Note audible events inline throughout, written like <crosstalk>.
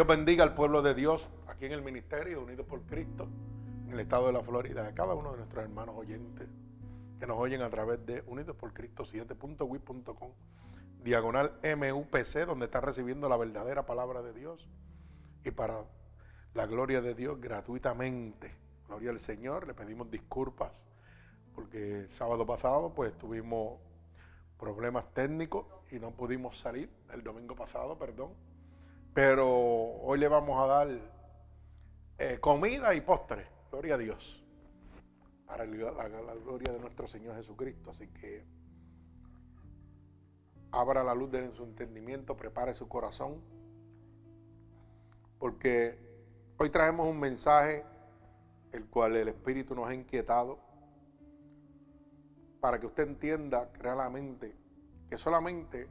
Dios bendiga al pueblo de Dios aquí en el ministerio, unidos por Cristo, en el estado de la Florida, a cada uno de nuestros hermanos oyentes que nos oyen a través de Unidos por Cristo 7.wip.com, diagonal MUPC, donde está recibiendo la verdadera palabra de Dios y para la gloria de Dios gratuitamente. Gloria al Señor, le pedimos disculpas porque el sábado pasado pues tuvimos problemas técnicos y no pudimos salir el domingo pasado, perdón. Pero hoy le vamos a dar eh, comida y postre, gloria a Dios para la, gloria de nuestro Señor Jesucristo. Así que abra la luz de su entendimiento, prepare su corazón, porque hoy traemos un mensaje el cual el Espíritu nos ha inquietado para que usted entienda realmente que solamente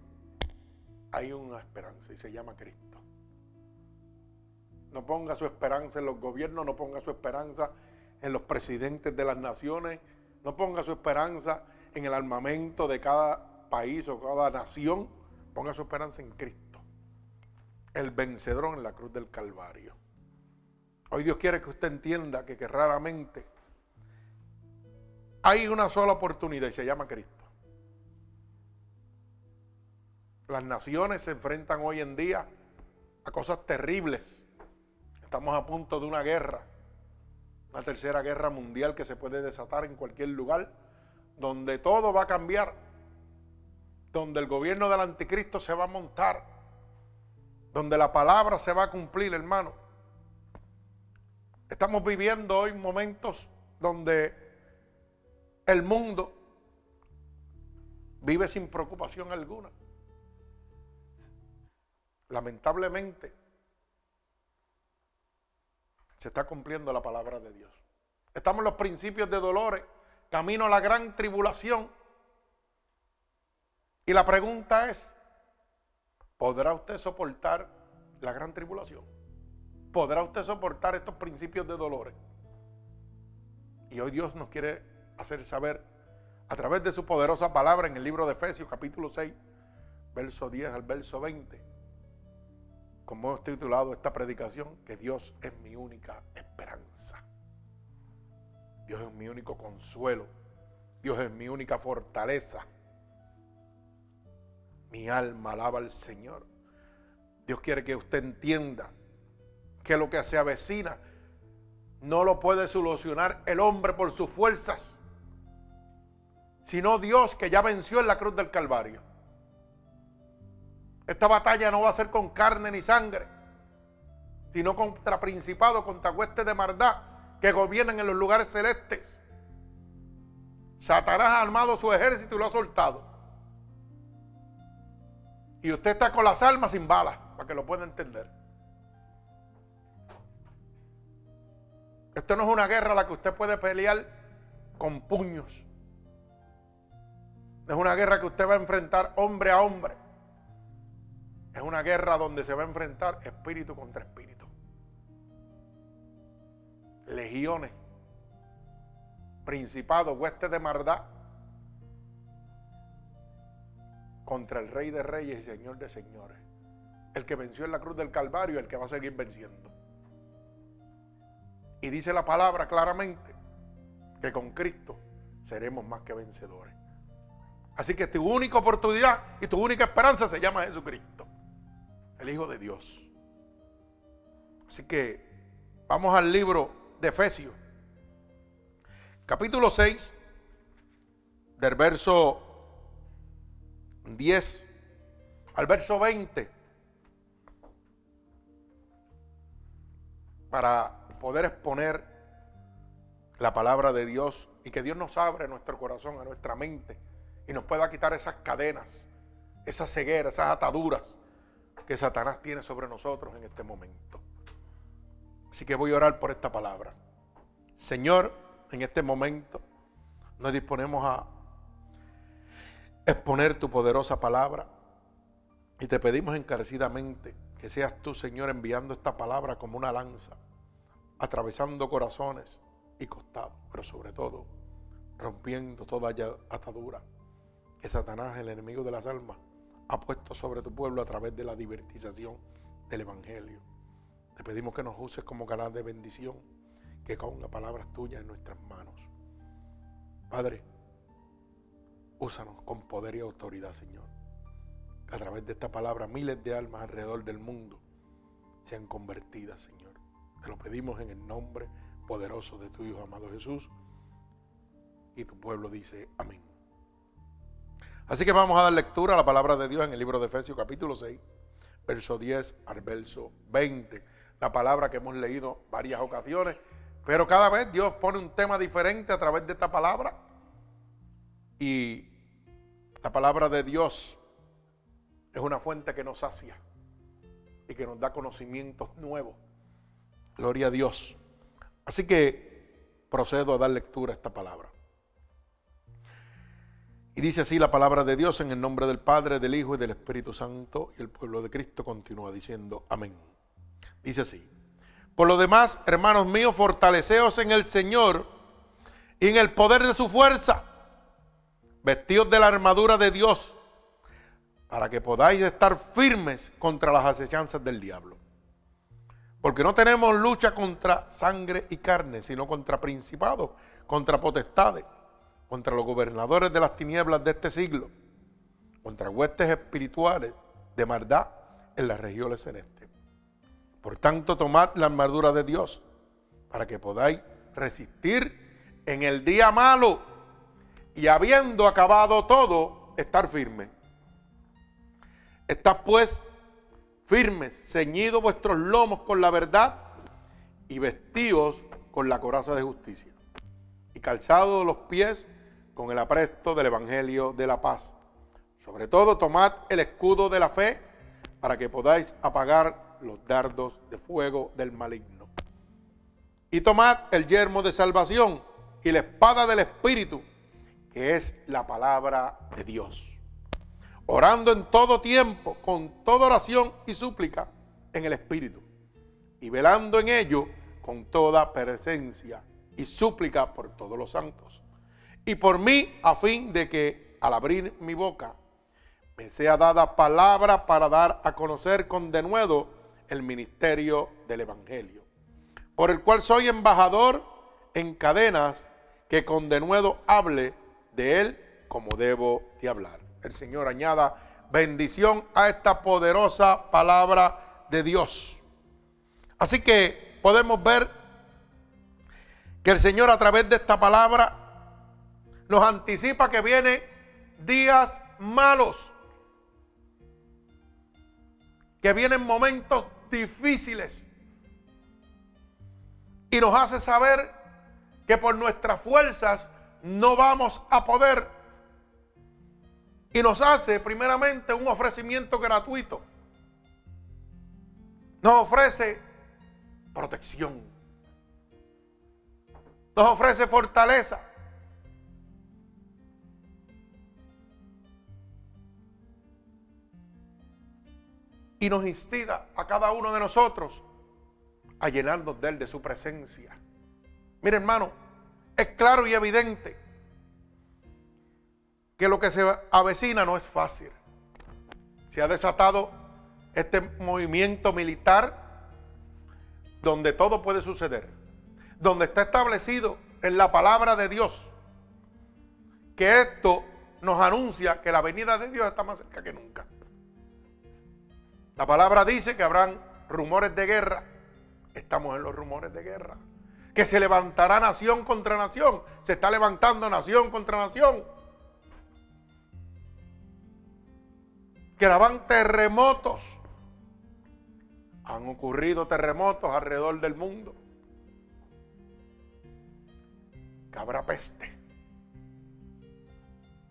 hay una esperanza y se llama Cristo. No ponga su esperanza en los gobiernos, no ponga su esperanza en los presidentes de las naciones, no ponga su esperanza en el armamento de cada país o cada nación, ponga su esperanza en Cristo, el vencedor en la cruz del Calvario. Hoy Dios quiere que usted entienda que, que raramente hay una sola oportunidad y se llama Cristo. Las naciones se enfrentan hoy en día a cosas terribles. Estamos a punto de una guerra una tercera guerra mundial que se puede desatar en cualquier lugar, donde todo va a cambiar, donde el gobierno del anticristo se va a montar, donde la palabra se va a cumplir, hermano. Estamos viviendo hoy momentos donde el mundo vive sin preocupación alguna. Lamentablemente, se está cumpliendo la palabra de Dios. Estamos en los principios de dolores, camino a la gran tribulación. Y la pregunta es, ¿podrá usted soportar la gran tribulación? ¿Podrá usted soportar estos principios de dolores? Y hoy Dios nos quiere hacer saber a través de su poderosa palabra en el libro de Efesios capítulo 6, verso 10 al verso 20 como hemos titulado esta predicación, que Dios es mi única esperanza. Dios es mi único consuelo. Dios es mi única fortaleza. Mi alma alaba al Señor. Dios quiere que usted entienda que lo que se avecina no lo puede solucionar el hombre por sus fuerzas, sino Dios que ya venció en la cruz del Calvario. Esta batalla no va a ser con carne ni sangre, sino contra principados, contra huestes de maldad que gobiernan en los lugares celestes. Satanás ha armado su ejército y lo ha soltado. Y usted está con las armas sin balas, para que lo pueda entender. Esto no es una guerra a la que usted puede pelear con puños. Es una guerra que usted va a enfrentar hombre a hombre. Es una guerra donde se va a enfrentar espíritu contra espíritu. Legiones, principados, huestes de maldad contra el rey de reyes y señor de señores. El que venció en la cruz del Calvario y el que va a seguir venciendo. Y dice la palabra claramente que con Cristo seremos más que vencedores. Así que tu única oportunidad y tu única esperanza se llama Jesucristo el Hijo de Dios. Así que vamos al libro de Efesios, capítulo 6, del verso 10 al verso 20, para poder exponer la palabra de Dios y que Dios nos abra nuestro corazón, a nuestra mente y nos pueda quitar esas cadenas, esas cegueras, esas ataduras que Satanás tiene sobre nosotros en este momento. Así que voy a orar por esta palabra. Señor, en este momento nos disponemos a exponer tu poderosa palabra y te pedimos encarecidamente que seas tú, Señor, enviando esta palabra como una lanza, atravesando corazones y costados, pero sobre todo rompiendo toda atadura que Satanás, el enemigo de las almas, ha puesto sobre tu pueblo a través de la divertización del Evangelio. Te pedimos que nos uses como canal de bendición, que con las palabras tuyas en nuestras manos. Padre, úsanos con poder y autoridad, Señor. a través de esta palabra miles de almas alrededor del mundo sean convertidas, Señor. Te lo pedimos en el nombre poderoso de tu Hijo amado Jesús. Y tu pueblo dice amén. Así que vamos a dar lectura a la palabra de Dios en el libro de Efesios capítulo 6, verso 10 al verso 20. La palabra que hemos leído varias ocasiones, pero cada vez Dios pone un tema diferente a través de esta palabra. Y la palabra de Dios es una fuente que nos sacia y que nos da conocimientos nuevos. Gloria a Dios. Así que procedo a dar lectura a esta palabra. Y dice así la palabra de Dios en el nombre del Padre, del Hijo y del Espíritu Santo. Y el pueblo de Cristo continúa diciendo amén. Dice así. Por lo demás, hermanos míos, fortaleceos en el Señor y en el poder de su fuerza. Vestidos de la armadura de Dios para que podáis estar firmes contra las acechanzas del diablo. Porque no tenemos lucha contra sangre y carne, sino contra principados, contra potestades contra los gobernadores de las tinieblas de este siglo, contra huestes espirituales de maldad en las regiones celestes. Por tanto, tomad la armadura de Dios para que podáis resistir en el día malo y habiendo acabado todo, estar firme. Estad pues firmes, ceñidos vuestros lomos con la verdad y vestidos con la coraza de justicia y calzados los pies con el apresto del Evangelio de la paz. Sobre todo, tomad el escudo de la fe para que podáis apagar los dardos de fuego del maligno. Y tomad el yermo de salvación y la espada del Espíritu, que es la palabra de Dios. Orando en todo tiempo, con toda oración y súplica en el Espíritu. Y velando en ello con toda presencia y súplica por todos los santos y por mí a fin de que al abrir mi boca me sea dada palabra para dar a conocer con denuedo el ministerio del Evangelio, por el cual soy embajador en cadenas que con denuedo hable de él como debo de hablar. El Señor añada bendición a esta poderosa palabra de Dios. Así que podemos ver que el Señor a través de esta palabra nos anticipa que vienen días malos, que vienen momentos difíciles y nos hace saber que por nuestras fuerzas no vamos a poder. Y nos hace primeramente un ofrecimiento gratuito. Nos ofrece protección. Nos ofrece fortaleza. Y nos instiga a cada uno de nosotros a llenarnos de Él, de su presencia. Mire hermano, es claro y evidente que lo que se avecina no es fácil. Se ha desatado este movimiento militar donde todo puede suceder, donde está establecido en la palabra de Dios que esto nos anuncia que la venida de Dios está más cerca que nunca. La palabra dice que habrán rumores de guerra. Estamos en los rumores de guerra. Que se levantará nación contra nación. Se está levantando nación contra nación. Que habrán terremotos. Han ocurrido terremotos alrededor del mundo. Que habrá peste.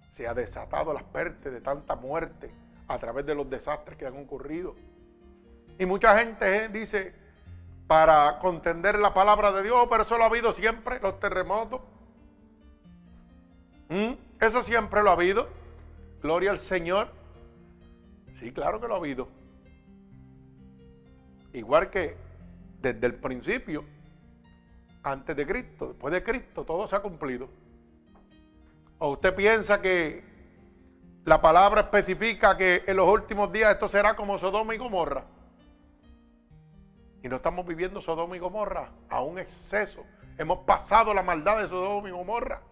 Se ha desatado las peste de tanta muerte a través de los desastres que han ocurrido. Y mucha gente eh, dice, para contender la palabra de Dios, pero eso lo ha habido siempre, los terremotos. ¿Mm? Eso siempre lo ha habido. Gloria al Señor. Sí, claro que lo ha habido. Igual que desde el principio, antes de Cristo, después de Cristo, todo se ha cumplido. ¿O usted piensa que la palabra especifica que en los últimos días esto será como Sodoma y Gomorra. Y no estamos viviendo Sodoma y Gomorra a un exceso. Hemos pasado la maldad de Sodoma y Gomorra.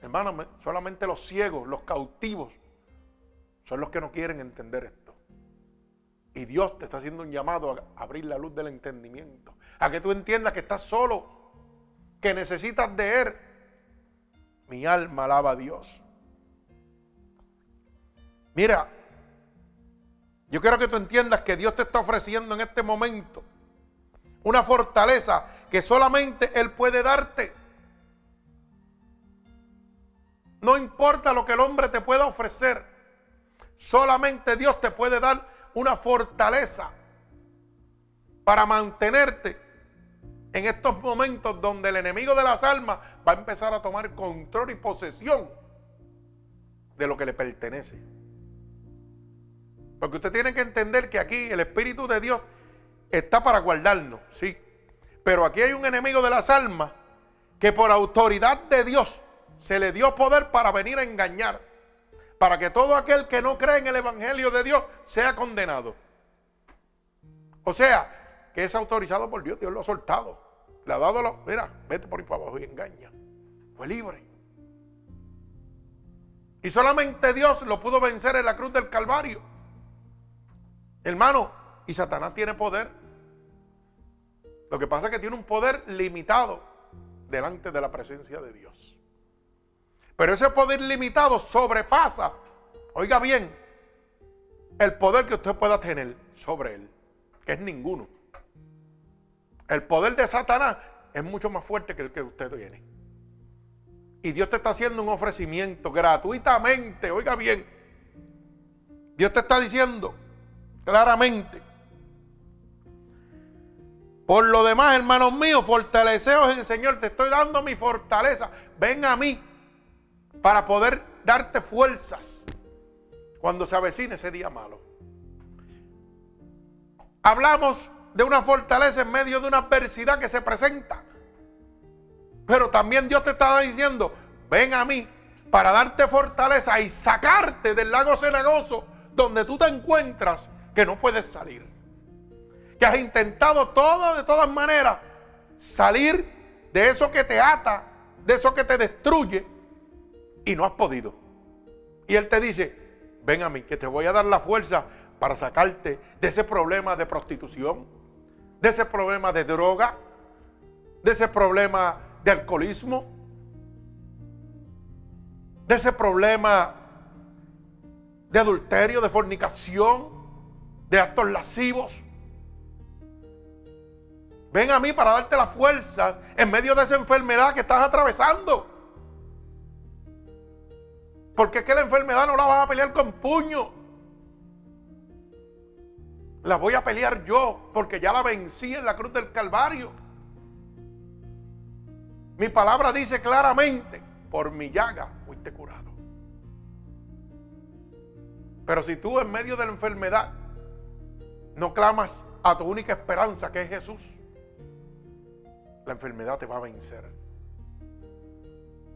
Hermano, solamente los ciegos, los cautivos, son los que no quieren entender esto. Y Dios te está haciendo un llamado a abrir la luz del entendimiento. A que tú entiendas que estás solo, que necesitas de Él. Mi alma alaba a Dios. Mira, yo quiero que tú entiendas que Dios te está ofreciendo en este momento una fortaleza que solamente Él puede darte. No importa lo que el hombre te pueda ofrecer, solamente Dios te puede dar una fortaleza para mantenerte en estos momentos donde el enemigo de las almas va a empezar a tomar control y posesión de lo que le pertenece. Porque usted tiene que entender que aquí el Espíritu de Dios está para guardarnos, sí. Pero aquí hay un enemigo de las almas que por autoridad de Dios se le dio poder para venir a engañar. Para que todo aquel que no cree en el Evangelio de Dios sea condenado. O sea, que es autorizado por Dios, Dios lo ha soltado. Le ha dado, lo, mira, vete por ahí para abajo y engaña. Fue libre. Y solamente Dios lo pudo vencer en la cruz del Calvario. Hermano, y Satanás tiene poder. Lo que pasa es que tiene un poder limitado delante de la presencia de Dios. Pero ese poder limitado sobrepasa, oiga bien, el poder que usted pueda tener sobre él, que es ninguno. El poder de Satanás es mucho más fuerte que el que usted tiene. Y Dios te está haciendo un ofrecimiento gratuitamente, oiga bien. Dios te está diciendo, claramente. Por lo demás, hermanos míos, fortaleceos en el Señor. Te estoy dando mi fortaleza. Ven a mí para poder darte fuerzas cuando se avecine ese día malo. Hablamos de una fortaleza en medio de una adversidad que se presenta. Pero también Dios te está diciendo, ven a mí para darte fortaleza y sacarte del lago cenagoso donde tú te encuentras que no puedes salir. Que has intentado todo de todas maneras salir de eso que te ata, de eso que te destruye y no has podido. Y Él te dice, ven a mí, que te voy a dar la fuerza para sacarte de ese problema de prostitución, de ese problema de droga, de ese problema de alcoholismo, de ese problema de adulterio, de fornicación, de actos lascivos. Ven a mí para darte la fuerza en medio de esa enfermedad que estás atravesando. Porque es que la enfermedad no la vas a pelear con puño. La voy a pelear yo porque ya la vencí en la cruz del Calvario. Mi palabra dice claramente, por mi llaga fuiste curado. Pero si tú en medio de la enfermedad no clamas a tu única esperanza que es Jesús, la enfermedad te va a vencer.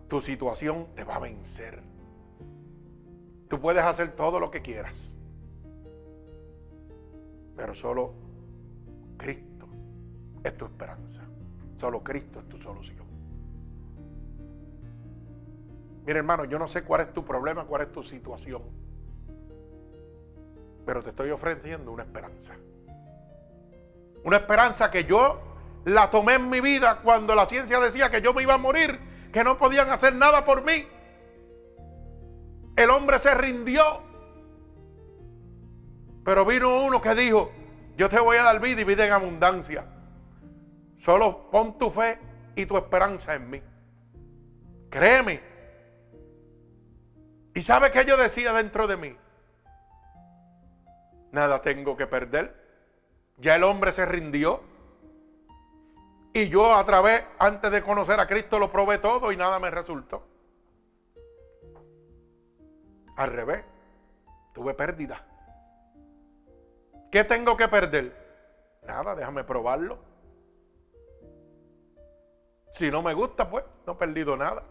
Tu situación te va a vencer. Tú puedes hacer todo lo que quieras, pero solo Cristo es tu esperanza. Solo Cristo es tu solución. Mira hermano, yo no sé cuál es tu problema, cuál es tu situación. Pero te estoy ofreciendo una esperanza. Una esperanza que yo la tomé en mi vida cuando la ciencia decía que yo me iba a morir, que no podían hacer nada por mí. El hombre se rindió. Pero vino uno que dijo, yo te voy a dar vida y vida en abundancia. Solo pon tu fe y tu esperanza en mí. Créeme. ¿Y sabe qué yo decía dentro de mí? Nada tengo que perder. Ya el hombre se rindió. Y yo a través, antes de conocer a Cristo, lo probé todo y nada me resultó. Al revés, tuve pérdida. ¿Qué tengo que perder? Nada, déjame probarlo. Si no me gusta, pues no he perdido nada.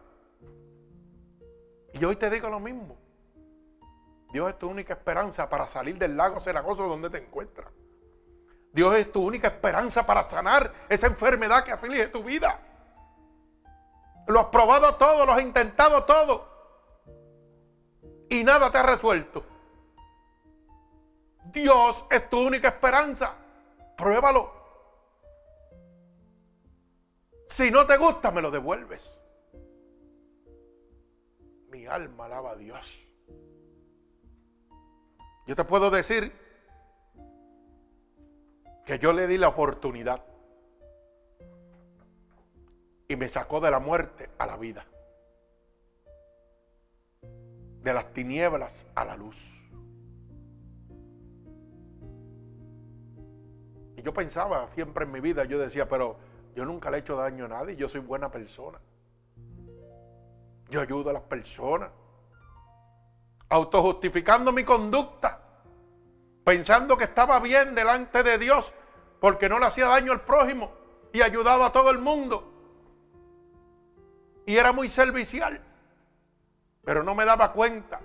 Y hoy te digo lo mismo. Dios es tu única esperanza para salir del lago cenagoso donde te encuentras. Dios es tu única esperanza para sanar esa enfermedad que aflige tu vida. Lo has probado todo, lo has intentado todo. Y nada te ha resuelto. Dios es tu única esperanza. Pruébalo. Si no te gusta, me lo devuelves. Mi alma alaba a Dios. Yo te puedo decir que yo le di la oportunidad y me sacó de la muerte a la vida, de las tinieblas a la luz. Y yo pensaba siempre en mi vida, yo decía, pero yo nunca le he hecho daño a nadie, yo soy buena persona. Yo ayudo a las personas. Autojustificando mi conducta. Pensando que estaba bien delante de Dios porque no le hacía daño al prójimo y ayudaba a todo el mundo. Y era muy servicial. Pero no me daba cuenta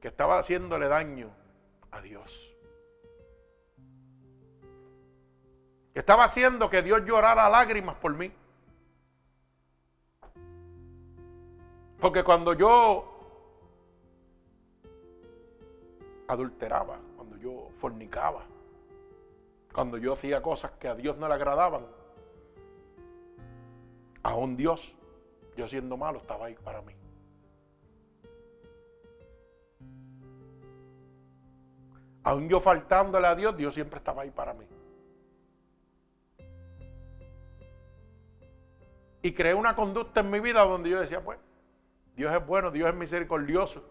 que estaba haciéndole daño a Dios. Que estaba haciendo que Dios llorara lágrimas por mí. Porque cuando yo adulteraba, cuando yo fornicaba, cuando yo hacía cosas que a Dios no le agradaban, aún Dios, yo siendo malo, estaba ahí para mí. Aún yo faltándole a Dios, Dios siempre estaba ahí para mí. Y creé una conducta en mi vida donde yo decía, pues, Dios es bueno, Dios es misericordioso.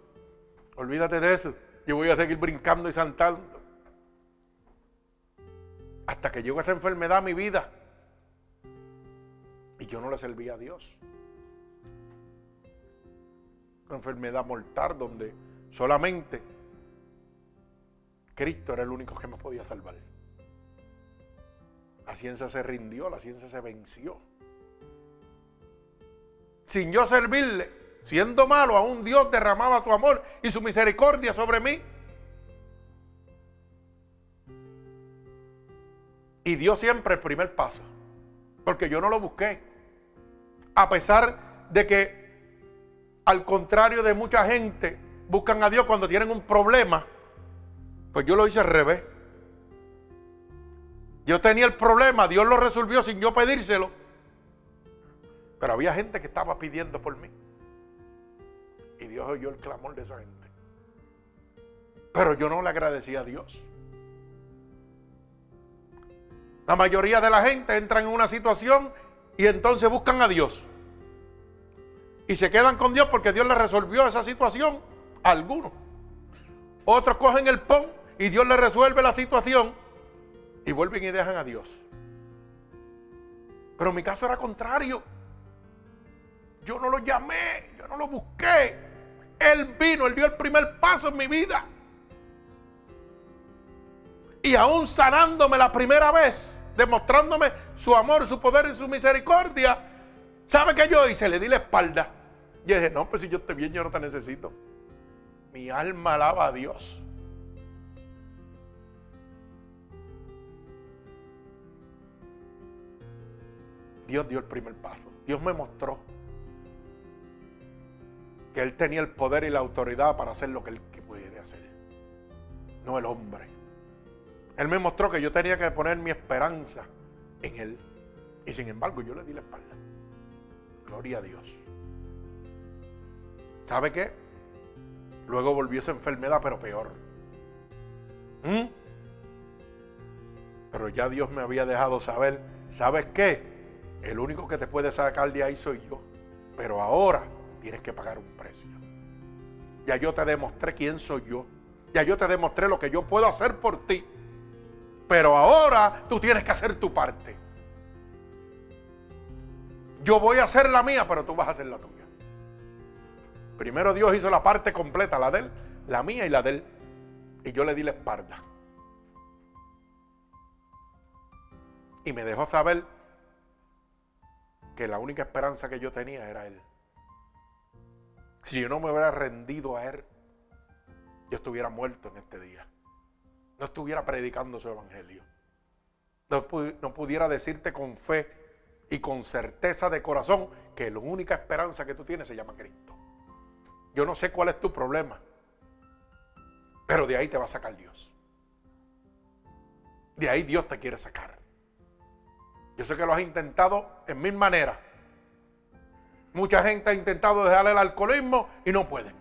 Olvídate de eso. Yo voy a seguir brincando y saltando. Hasta que llegó esa enfermedad a mi vida. Y yo no le servía a Dios. Una enfermedad mortal donde solamente Cristo era el único que me podía salvar. La ciencia se rindió, la ciencia se venció. Sin yo servirle, siendo malo, aún Dios derramaba su amor y su misericordia sobre mí. Y dio siempre el primer paso, porque yo no lo busqué. A pesar de que, al contrario de mucha gente, buscan a Dios cuando tienen un problema, pues yo lo hice al revés. Yo tenía el problema, Dios lo resolvió sin yo pedírselo. Pero había gente que estaba pidiendo por mí. Dios oyó el clamor de esa gente. Pero yo no le agradecí a Dios. La mayoría de la gente entra en una situación y entonces buscan a Dios. Y se quedan con Dios porque Dios le resolvió esa situación a algunos. Otros cogen el pon y Dios le resuelve la situación y vuelven y dejan a Dios. Pero mi caso era contrario. Yo no lo llamé, yo no lo busqué. Él vino, Él dio el primer paso en mi vida. Y aún sanándome la primera vez, demostrándome su amor, su poder y su misericordia, ¿sabe qué yo hice? Le di la espalda. Y dije, no, pues si yo estoy bien, yo no te necesito. Mi alma alaba a Dios. Dios dio el primer paso. Dios me mostró que él tenía el poder y la autoridad para hacer lo que él pudiera hacer. No el hombre. Él me mostró que yo tenía que poner mi esperanza en él. Y sin embargo yo le di la espalda. Gloria a Dios. ¿Sabe qué? Luego volvió esa enfermedad, pero peor. ¿Mm? Pero ya Dios me había dejado saber, ¿sabes qué? El único que te puede sacar de ahí soy yo. Pero ahora tienes que pagar un precio. Ya yo te demostré quién soy yo. Ya yo te demostré lo que yo puedo hacer por ti. Pero ahora tú tienes que hacer tu parte. Yo voy a hacer la mía, pero tú vas a hacer la tuya. Primero Dios hizo la parte completa, la de él, la mía y la de él. Y yo le di la espalda. Y me dejó saber que la única esperanza que yo tenía era él. Si yo no me hubiera rendido a Él, yo estuviera muerto en este día. no estuviera predicando su evangelio. No, no pudiera decirte con fe y con certeza de corazón que la única esperanza que tú tienes se llama Cristo. Yo no sé cuál es tu problema, pero de ahí te va a sacar Dios. De ahí Dios te quiere sacar. Yo sé que lo has intentado en mil maneras. Mucha gente ha intentado dejar el alcoholismo y no pueden.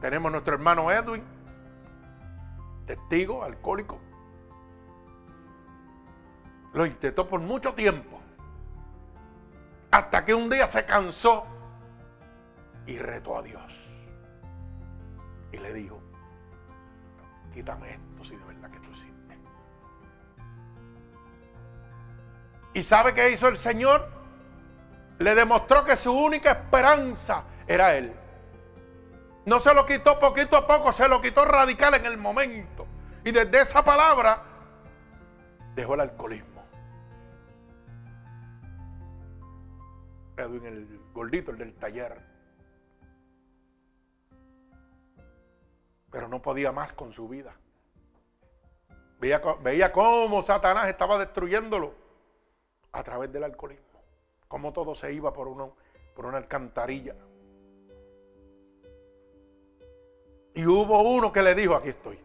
Tenemos nuestro hermano Edwin, testigo, alcohólico. Lo intentó por mucho tiempo. Hasta que un día se cansó y retó a Dios. Y le dijo, quítame esto ¿Y sabe qué hizo el Señor? Le demostró que su única esperanza era Él. No se lo quitó poquito a poco, se lo quitó radical en el momento. Y desde esa palabra dejó el alcoholismo. Edwin, el gordito, el del taller. Pero no podía más con su vida. Veía, veía cómo Satanás estaba destruyéndolo a través del alcoholismo. Cómo todo se iba por, uno, por una alcantarilla. Y hubo uno que le dijo, aquí estoy.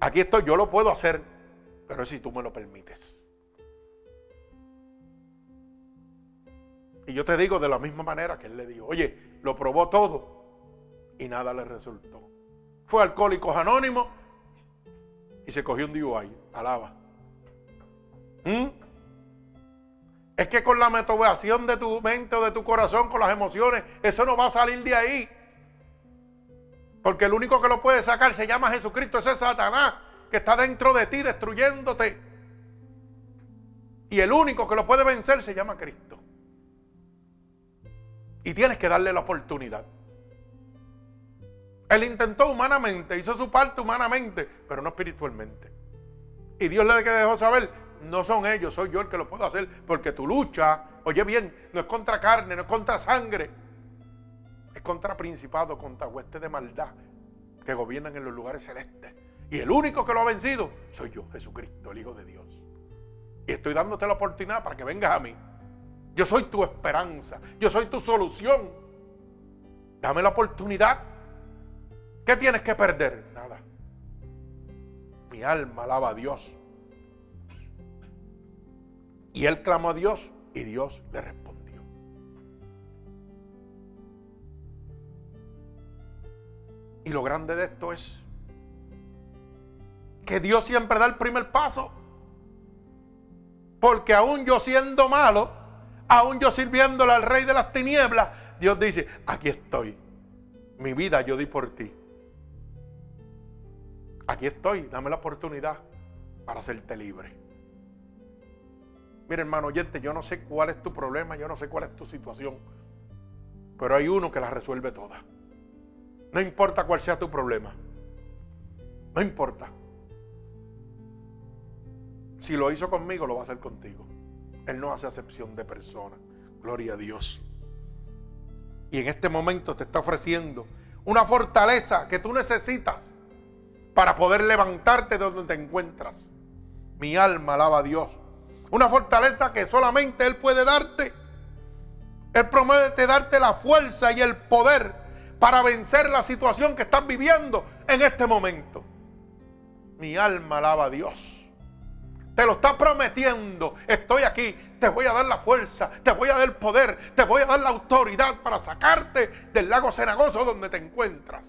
Aquí estoy, yo lo puedo hacer, pero si tú me lo permites. Y yo te digo de la misma manera que él le dijo, oye, lo probó todo y nada le resultó. Fue alcohólicos anónimos y se cogió un DUI, alaba. ¿Mm? Es que con la motivación de tu mente o de tu corazón, con las emociones, eso no va a salir de ahí. Porque el único que lo puede sacar se llama Jesucristo, ese es Satanás que está dentro de ti destruyéndote. Y el único que lo puede vencer se llama Cristo. Y tienes que darle la oportunidad. Él intentó humanamente, hizo su parte humanamente, pero no espiritualmente. Y Dios le dejó saber, no son ellos, soy yo el que lo puedo hacer, porque tu lucha, oye bien, no es contra carne, no es contra sangre, es contra principados, contra huestes de maldad que gobiernan en los lugares celestes. Y el único que lo ha vencido soy yo, Jesucristo, el Hijo de Dios. Y estoy dándote la oportunidad para que vengas a mí. Yo soy tu esperanza, yo soy tu solución. Dame la oportunidad. ¿Qué tienes que perder? Nada. Mi alma alaba a Dios. Y él clamó a Dios y Dios le respondió. Y lo grande de esto es que Dios siempre da el primer paso. Porque aún yo siendo malo, aún yo sirviéndole al rey de las tinieblas, Dios dice, aquí estoy. Mi vida yo di por ti. Aquí estoy, dame la oportunidad para hacerte libre. Mira, hermano oyente, yo no sé cuál es tu problema, yo no sé cuál es tu situación, pero hay uno que la resuelve toda. No importa cuál sea tu problema. No importa. Si lo hizo conmigo, lo va a hacer contigo. Él no hace acepción de persona. Gloria a Dios. Y en este momento te está ofreciendo una fortaleza que tú necesitas para poder levantarte de donde te encuentras. Mi alma alaba a Dios. Una fortaleza que solamente Él puede darte. Él promete darte la fuerza y el poder para vencer la situación que estás viviendo en este momento. Mi alma alaba a Dios. Te lo está prometiendo. Estoy aquí. Te voy a dar la fuerza. Te voy a dar el poder. Te voy a dar la autoridad para sacarte del lago cenagoso donde te encuentras.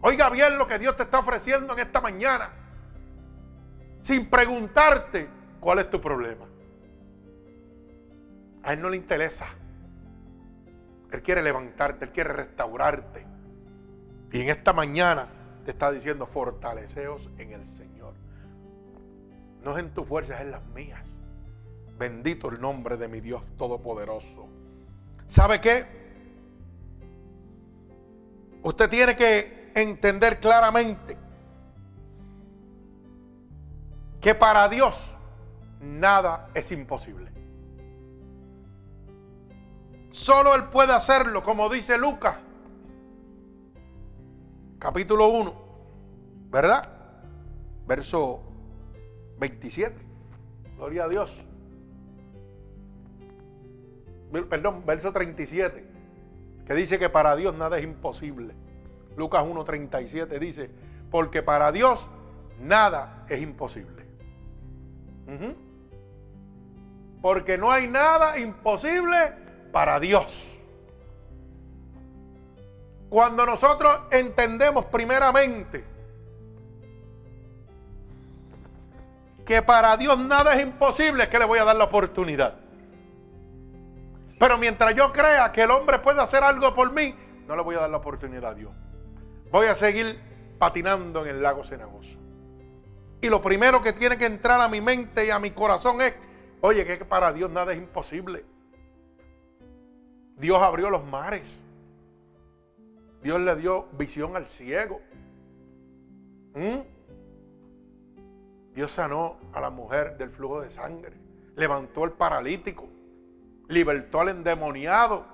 Oiga bien lo que Dios te está ofreciendo en esta mañana. Sin preguntarte cuál es tu problema. A Él no le interesa. Él quiere levantarte, Él quiere restaurarte. Y en esta mañana te está diciendo, fortaleceos en el Señor. No es en tu fuerza, es en las mías. Bendito el nombre de mi Dios Todopoderoso. ¿Sabe qué? Usted tiene que entender claramente que para Dios nada es imposible. Solo Él puede hacerlo, como dice Lucas, capítulo 1, ¿verdad? Verso 27. Gloria a Dios. Perdón, verso 37, que dice que para Dios nada es imposible. Lucas 1.37 dice, porque para Dios nada es imposible. Porque no hay nada imposible para Dios. Cuando nosotros entendemos primeramente que para Dios nada es imposible, es que le voy a dar la oportunidad. Pero mientras yo crea que el hombre puede hacer algo por mí, no le voy a dar la oportunidad a Dios. Voy a seguir patinando en el lago cenagoso. Y lo primero que tiene que entrar a mi mente y a mi corazón es, oye, que para Dios nada es imposible. Dios abrió los mares. Dios le dio visión al ciego. ¿Mm? Dios sanó a la mujer del flujo de sangre. Levantó al paralítico. Libertó al endemoniado.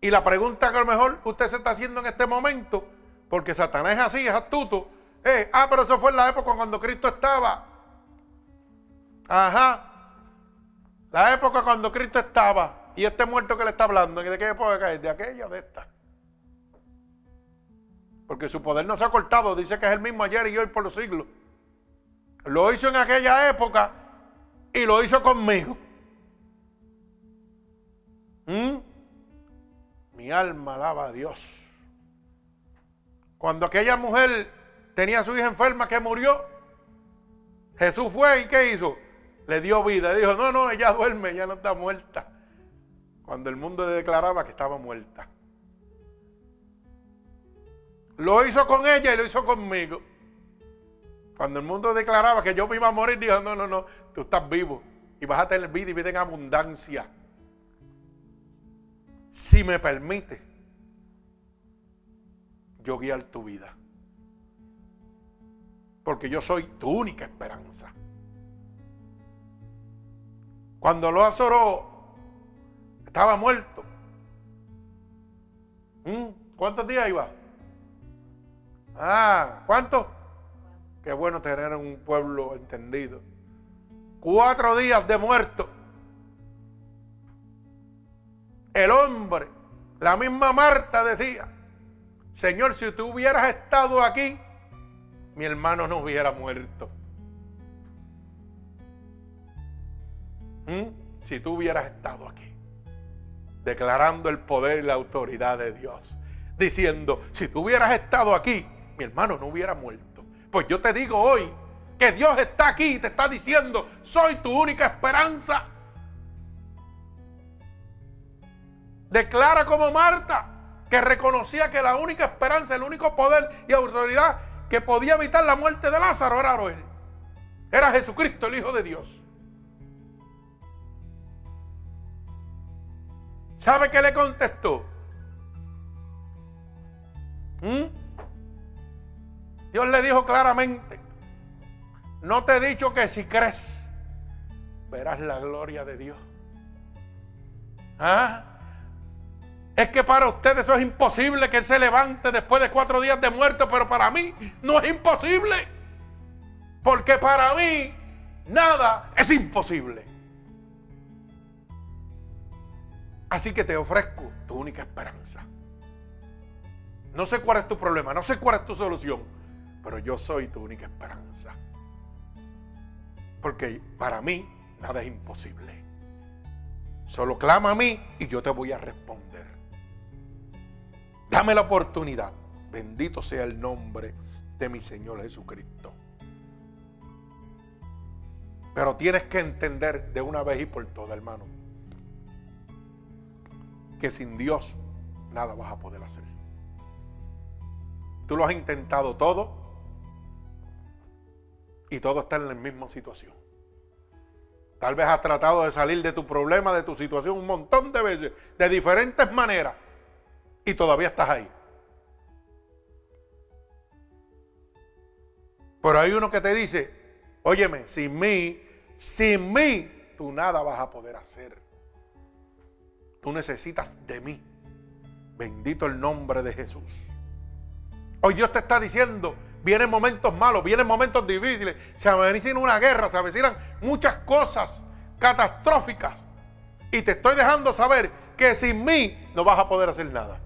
Y la pregunta que a lo mejor usted se está haciendo en este momento, porque Satanás es así, es astuto. Eh, ah, pero eso fue en la época cuando Cristo estaba. Ajá. La época cuando Cristo estaba. Y este muerto que le está hablando, ¿de qué época es? ¿De aquella o de esta? Porque su poder no se ha cortado, dice que es el mismo ayer y hoy por los siglos. Lo hizo en aquella época y lo hizo conmigo. ¿Mm? Mi alma alaba a Dios. Cuando aquella mujer tenía a su hija enferma que murió, Jesús fue y ¿qué hizo? Le dio vida. Dijo, no, no, ella duerme, ya no está muerta cuando el mundo declaraba que estaba muerta. Lo hizo con ella y lo hizo conmigo. Cuando el mundo declaraba que yo me iba a morir, dijo, no, no, no, tú estás vivo y vas a tener vida y vida en abundancia. Si me permite, yo guiar tu vida. Porque yo soy tu única esperanza. Cuando lo azoró estaba muerto. ¿Mm? ¿Cuántos días iba? Ah, ¿cuántos? Qué bueno tener un pueblo entendido. Cuatro días de muerto. El hombre, la misma Marta decía, Señor, si tú hubieras estado aquí, mi hermano no hubiera muerto. ¿Mm? Si tú hubieras estado aquí declarando el poder y la autoridad de Dios, diciendo, si tú hubieras estado aquí, mi hermano no hubiera muerto. Pues yo te digo hoy que Dios está aquí y te está diciendo, soy tu única esperanza. Declara como Marta, que reconocía que la única esperanza, el único poder y autoridad que podía evitar la muerte de Lázaro era él. Era Jesucristo, el Hijo de Dios. ¿Sabe qué le contestó? ¿Mm? Dios le dijo claramente, no te he dicho que si crees, verás la gloria de Dios. ¿Ah? Es que para ustedes eso es imposible que Él se levante después de cuatro días de muerto, pero para mí no es imposible. Porque para mí nada es imposible. Así que te ofrezco tu única esperanza. No sé cuál es tu problema, no sé cuál es tu solución, pero yo soy tu única esperanza. Porque para mí nada es imposible. Solo clama a mí y yo te voy a responder. Dame la oportunidad. Bendito sea el nombre de mi Señor Jesucristo. Pero tienes que entender de una vez y por todas, hermano que sin Dios nada vas a poder hacer. Tú lo has intentado todo y todo está en la misma situación. Tal vez has tratado de salir de tu problema, de tu situación un montón de veces, de diferentes maneras, y todavía estás ahí. Pero hay uno que te dice, óyeme, sin mí, sin mí, tú nada vas a poder hacer. Tú necesitas de mí. Bendito el nombre de Jesús. Hoy Dios te está diciendo, vienen momentos malos, vienen momentos difíciles, se avecina una guerra, se avecinan muchas cosas catastróficas. Y te estoy dejando saber que sin mí no vas a poder hacer nada.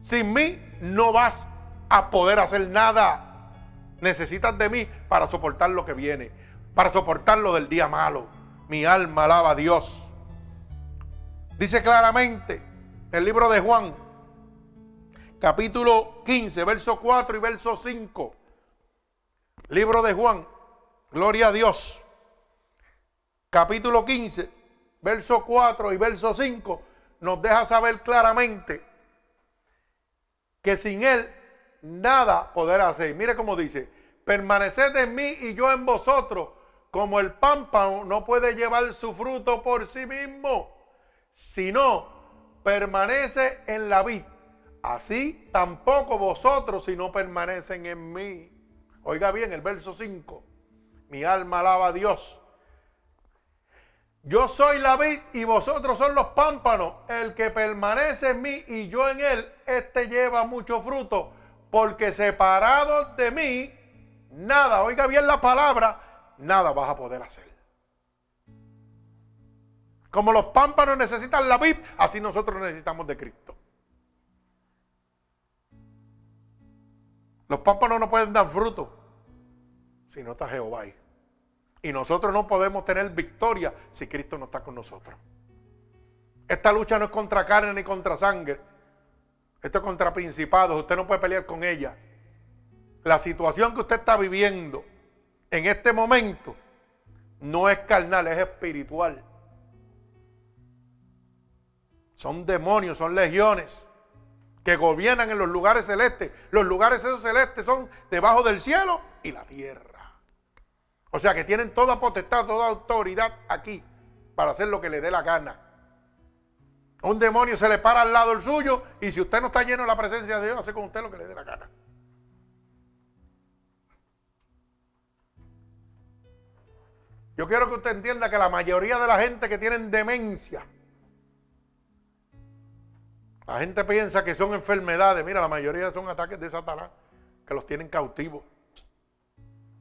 Sin mí no vas a poder hacer nada. Necesitas de mí para soportar lo que viene, para soportar lo del día malo. Mi alma alaba a Dios. Dice claramente el libro de Juan, capítulo 15, verso 4 y verso 5. Libro de Juan, gloria a Dios. Capítulo 15, verso 4 y verso 5 nos deja saber claramente que sin Él nada podrá hacer. Mire cómo dice, permaneced en mí y yo en vosotros, como el pámpano no puede llevar su fruto por sí mismo, sino permanece en la vid. Así tampoco vosotros si no permanecen en mí. Oiga bien el verso 5. Mi alma alaba a Dios. Yo soy la vid y vosotros son los pámpanos. El que permanece en mí y yo en él, este lleva mucho fruto. Porque separados de mí, nada, oiga bien la palabra, nada vas a poder hacer. Como los pámpanos necesitan la vid, así nosotros necesitamos de Cristo. Los pámpanos no pueden dar fruto si no está Jehová ahí. Y nosotros no podemos tener victoria si Cristo no está con nosotros. Esta lucha no es contra carne ni contra sangre. Esto es contra principados. Usted no puede pelear con ella. La situación que usted está viviendo en este momento no es carnal, es espiritual. Son demonios, son legiones que gobiernan en los lugares celestes. Los lugares esos celestes son debajo del cielo y la tierra. O sea que tienen toda potestad, toda autoridad aquí para hacer lo que le dé la gana. Un demonio se le para al lado el suyo y si usted no está lleno de la presencia de Dios, hace con usted lo que le dé la gana. Yo quiero que usted entienda que la mayoría de la gente que tienen demencia, la gente piensa que son enfermedades. Mira, la mayoría son ataques de Satanás que los tienen cautivos.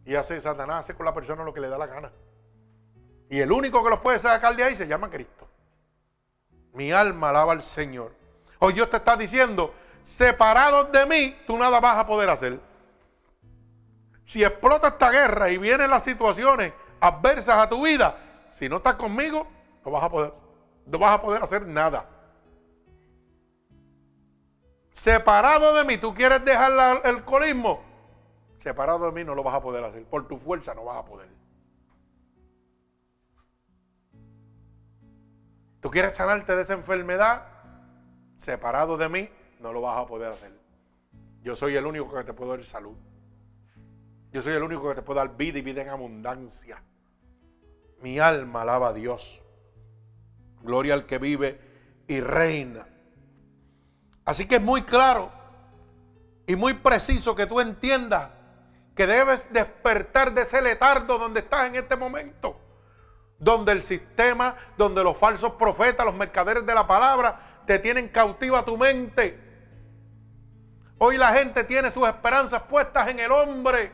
Y hace Satanás, hace con la persona lo que le da la gana. Y el único que los puede sacar de ahí se llama Cristo. Mi alma alaba al Señor. Hoy Dios te está diciendo, separados de mí, tú nada vas a poder hacer. Si explota esta guerra y vienen las situaciones adversas a tu vida, si no estás conmigo, no vas a poder, no vas a poder hacer nada separado de mí, tú quieres dejar el alcoholismo, separado de mí no lo vas a poder hacer. Por tu fuerza no vas a poder. Tú quieres sanarte de esa enfermedad, separado de mí no lo vas a poder hacer. Yo soy el único que te puedo dar salud. Yo soy el único que te puedo dar vida y vida en abundancia. Mi alma alaba a Dios. Gloria al que vive y reina Así que es muy claro y muy preciso que tú entiendas que debes despertar de ese letardo donde estás en este momento. Donde el sistema, donde los falsos profetas, los mercaderes de la palabra, te tienen cautiva tu mente. Hoy la gente tiene sus esperanzas puestas en el hombre,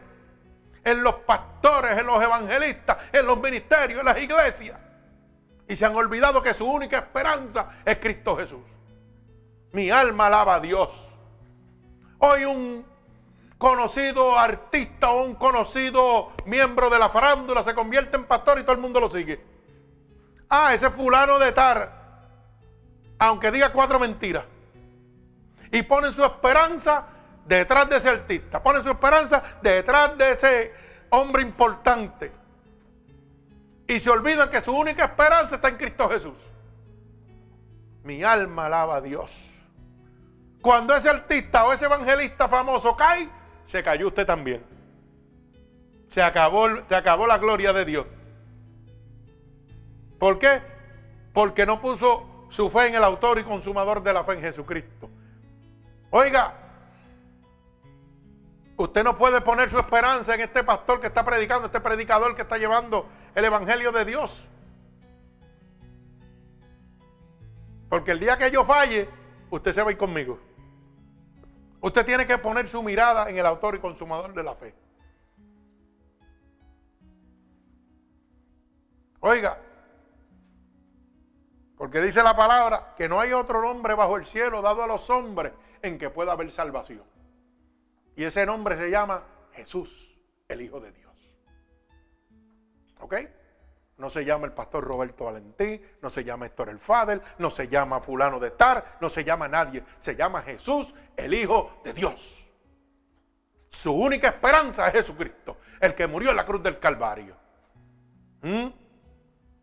en los pastores, en los evangelistas, en los ministerios, en las iglesias. Y se han olvidado que su única esperanza es Cristo Jesús. Mi alma alaba a Dios. Hoy un conocido artista o un conocido miembro de la farándula se convierte en pastor y todo el mundo lo sigue. Ah, ese fulano de tar, aunque diga cuatro mentiras. Y ponen su esperanza detrás de ese artista, ponen su esperanza detrás de ese hombre importante. Y se olvidan que su única esperanza está en Cristo Jesús. Mi alma alaba a Dios. Cuando ese artista o ese evangelista famoso cae, se cayó usted también. Se acabó, se acabó la gloria de Dios. ¿Por qué? Porque no puso su fe en el autor y consumador de la fe en Jesucristo. Oiga, usted no puede poner su esperanza en este pastor que está predicando, este predicador que está llevando el evangelio de Dios. Porque el día que yo falle, usted se va a ir conmigo. Usted tiene que poner su mirada en el autor y consumador de la fe. Oiga, porque dice la palabra que no hay otro nombre bajo el cielo dado a los hombres en que pueda haber salvación. Y ese nombre se llama Jesús, el Hijo de Dios. ¿Ok? No se llama el pastor Roberto Valentín, no se llama Héctor el Fader, no se llama fulano de Tar, no se llama nadie. Se llama Jesús, el Hijo de Dios. Su única esperanza es Jesucristo, el que murió en la cruz del Calvario. ¿Mm?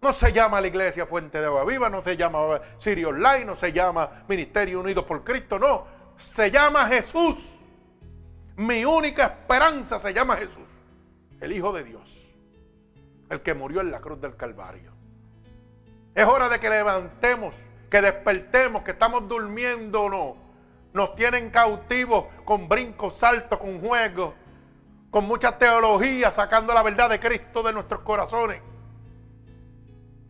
No se llama la iglesia Fuente de Agua Viva, no se llama Sirio Online, no se llama Ministerio Unido por Cristo, no. Se llama Jesús. Mi única esperanza se llama Jesús, el Hijo de Dios el que murió en la cruz del Calvario. Es hora de que levantemos, que despertemos, que estamos durmiendo o no. Nos tienen cautivos con brincos, saltos, con juegos, con mucha teología, sacando la verdad de Cristo de nuestros corazones.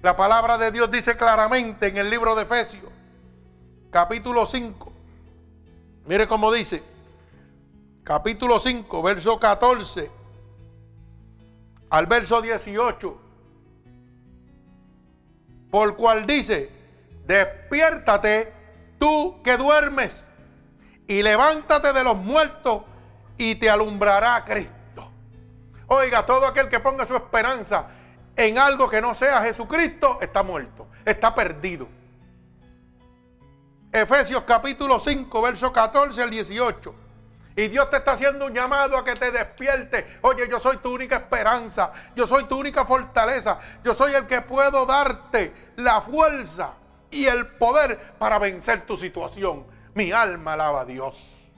La palabra de Dios dice claramente en el libro de Efesios, capítulo 5. Mire cómo dice, capítulo 5, verso 14 al verso 18, por cual dice, despiértate tú que duermes y levántate de los muertos y te alumbrará Cristo. Oiga, todo aquel que ponga su esperanza en algo que no sea Jesucristo está muerto, está perdido. Efesios capítulo 5, verso 14 al 18. Y Dios te está haciendo un llamado a que te despierte. Oye, yo soy tu única esperanza. Yo soy tu única fortaleza. Yo soy el que puedo darte la fuerza y el poder para vencer tu situación. Mi alma alaba a Dios.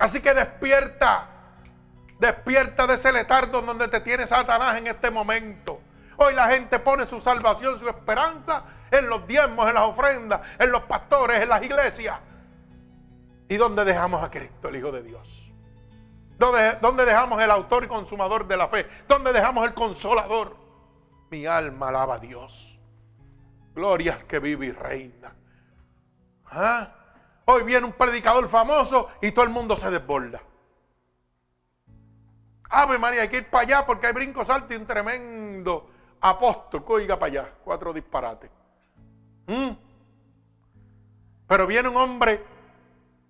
Así que despierta. Despierta de ese letardo donde te tiene Satanás en este momento. Hoy la gente pone su salvación, su esperanza en los diezmos, en las ofrendas, en los pastores, en las iglesias. ¿Y dónde dejamos a Cristo, el Hijo de Dios? ¿Dónde, dejamos el autor y consumador de la fe? ¿Dónde dejamos el consolador? Mi alma alaba a Dios. Gloria que vive y reina. ¿Ah? Hoy viene un predicador famoso y todo el mundo se desborda. Ave María, hay que ir para allá porque hay brincos altos y un tremendo apóstol que oiga para allá. Cuatro disparates. ¿Mm? Pero viene un hombre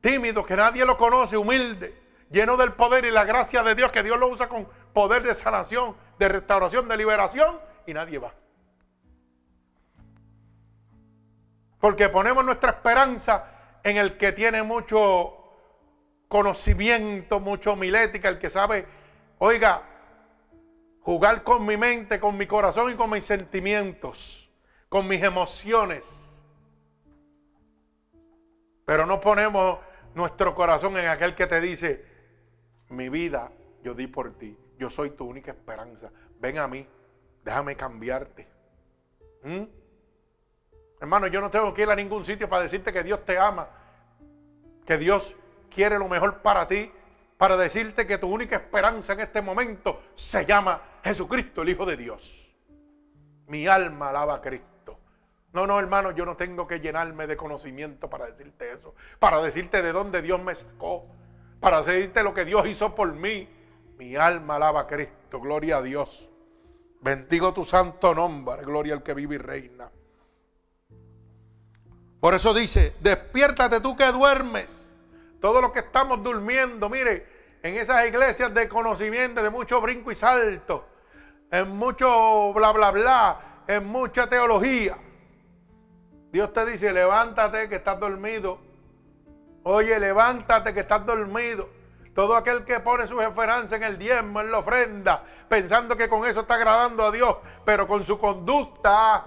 tímido, que nadie lo conoce, humilde, lleno del poder y la gracia de Dios, que Dios lo usa con poder de sanación, de restauración, de liberación, y nadie va. Porque ponemos nuestra esperanza en el que tiene mucho conocimiento, mucho homilética, el que sabe, oiga, jugar con mi mente, con mi corazón y con mis sentimientos, con mis emociones. Pero no ponemos nuestro corazón en aquel que te dice, mi vida yo di por ti, yo soy tu única esperanza, ven a mí, déjame cambiarte. ¿Mm? Hermano, yo no tengo que ir a ningún sitio para decirte que Dios te ama, que Dios quiere lo mejor para ti, para decirte que tu única esperanza en este momento se llama Jesucristo, el Hijo de Dios. Mi alma alaba a Cristo. No, no, hermano, yo no tengo que llenarme de conocimiento para decirte eso. Para decirte de dónde Dios me sacó. Para decirte lo que Dios hizo por mí. Mi alma alaba a Cristo. Gloria a Dios. Bendigo tu santo nombre. Gloria al que vive y reina. Por eso dice, despiértate tú que duermes. Todos los que estamos durmiendo, mire, en esas iglesias de conocimiento, de mucho brinco y salto, en mucho bla, bla, bla, en mucha teología. Dios te dice, levántate que estás dormido. Oye, levántate que estás dormido. Todo aquel que pone su esperanza en el diezmo, en la ofrenda, pensando que con eso está agradando a Dios, pero con su conducta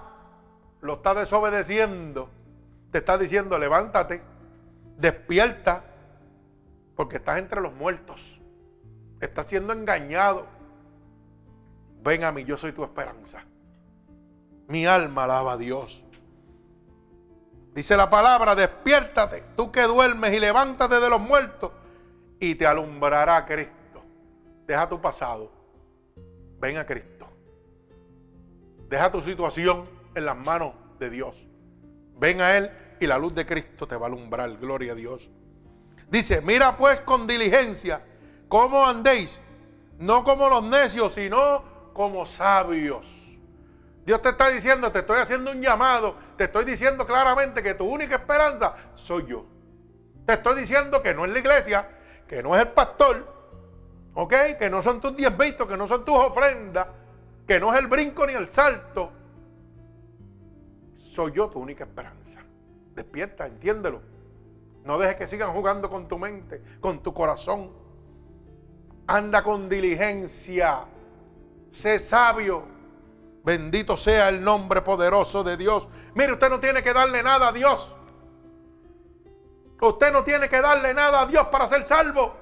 lo está desobedeciendo. Te está diciendo, levántate, despierta, porque estás entre los muertos. Estás siendo engañado. Ven a mí, yo soy tu esperanza. Mi alma alaba a Dios. Dice la palabra, despiértate, tú que duermes y levántate de los muertos y te alumbrará Cristo. Deja tu pasado, ven a Cristo. Deja tu situación en las manos de Dios. Ven a Él y la luz de Cristo te va a alumbrar. Gloria a Dios. Dice, mira pues con diligencia cómo andéis, no como los necios, sino como sabios. Dios te está diciendo, te estoy haciendo un llamado, te estoy diciendo claramente que tu única esperanza soy yo. Te estoy diciendo que no es la iglesia, que no es el pastor, ¿ok? Que no son tus diez que no son tus ofrendas, que no es el brinco ni el salto. Soy yo tu única esperanza. Despierta, entiéndelo. No dejes que sigan jugando con tu mente, con tu corazón. Anda con diligencia. Sé sabio. Bendito sea el nombre poderoso de Dios. Mire, usted no tiene que darle nada a Dios. Usted no tiene que darle nada a Dios para ser salvo.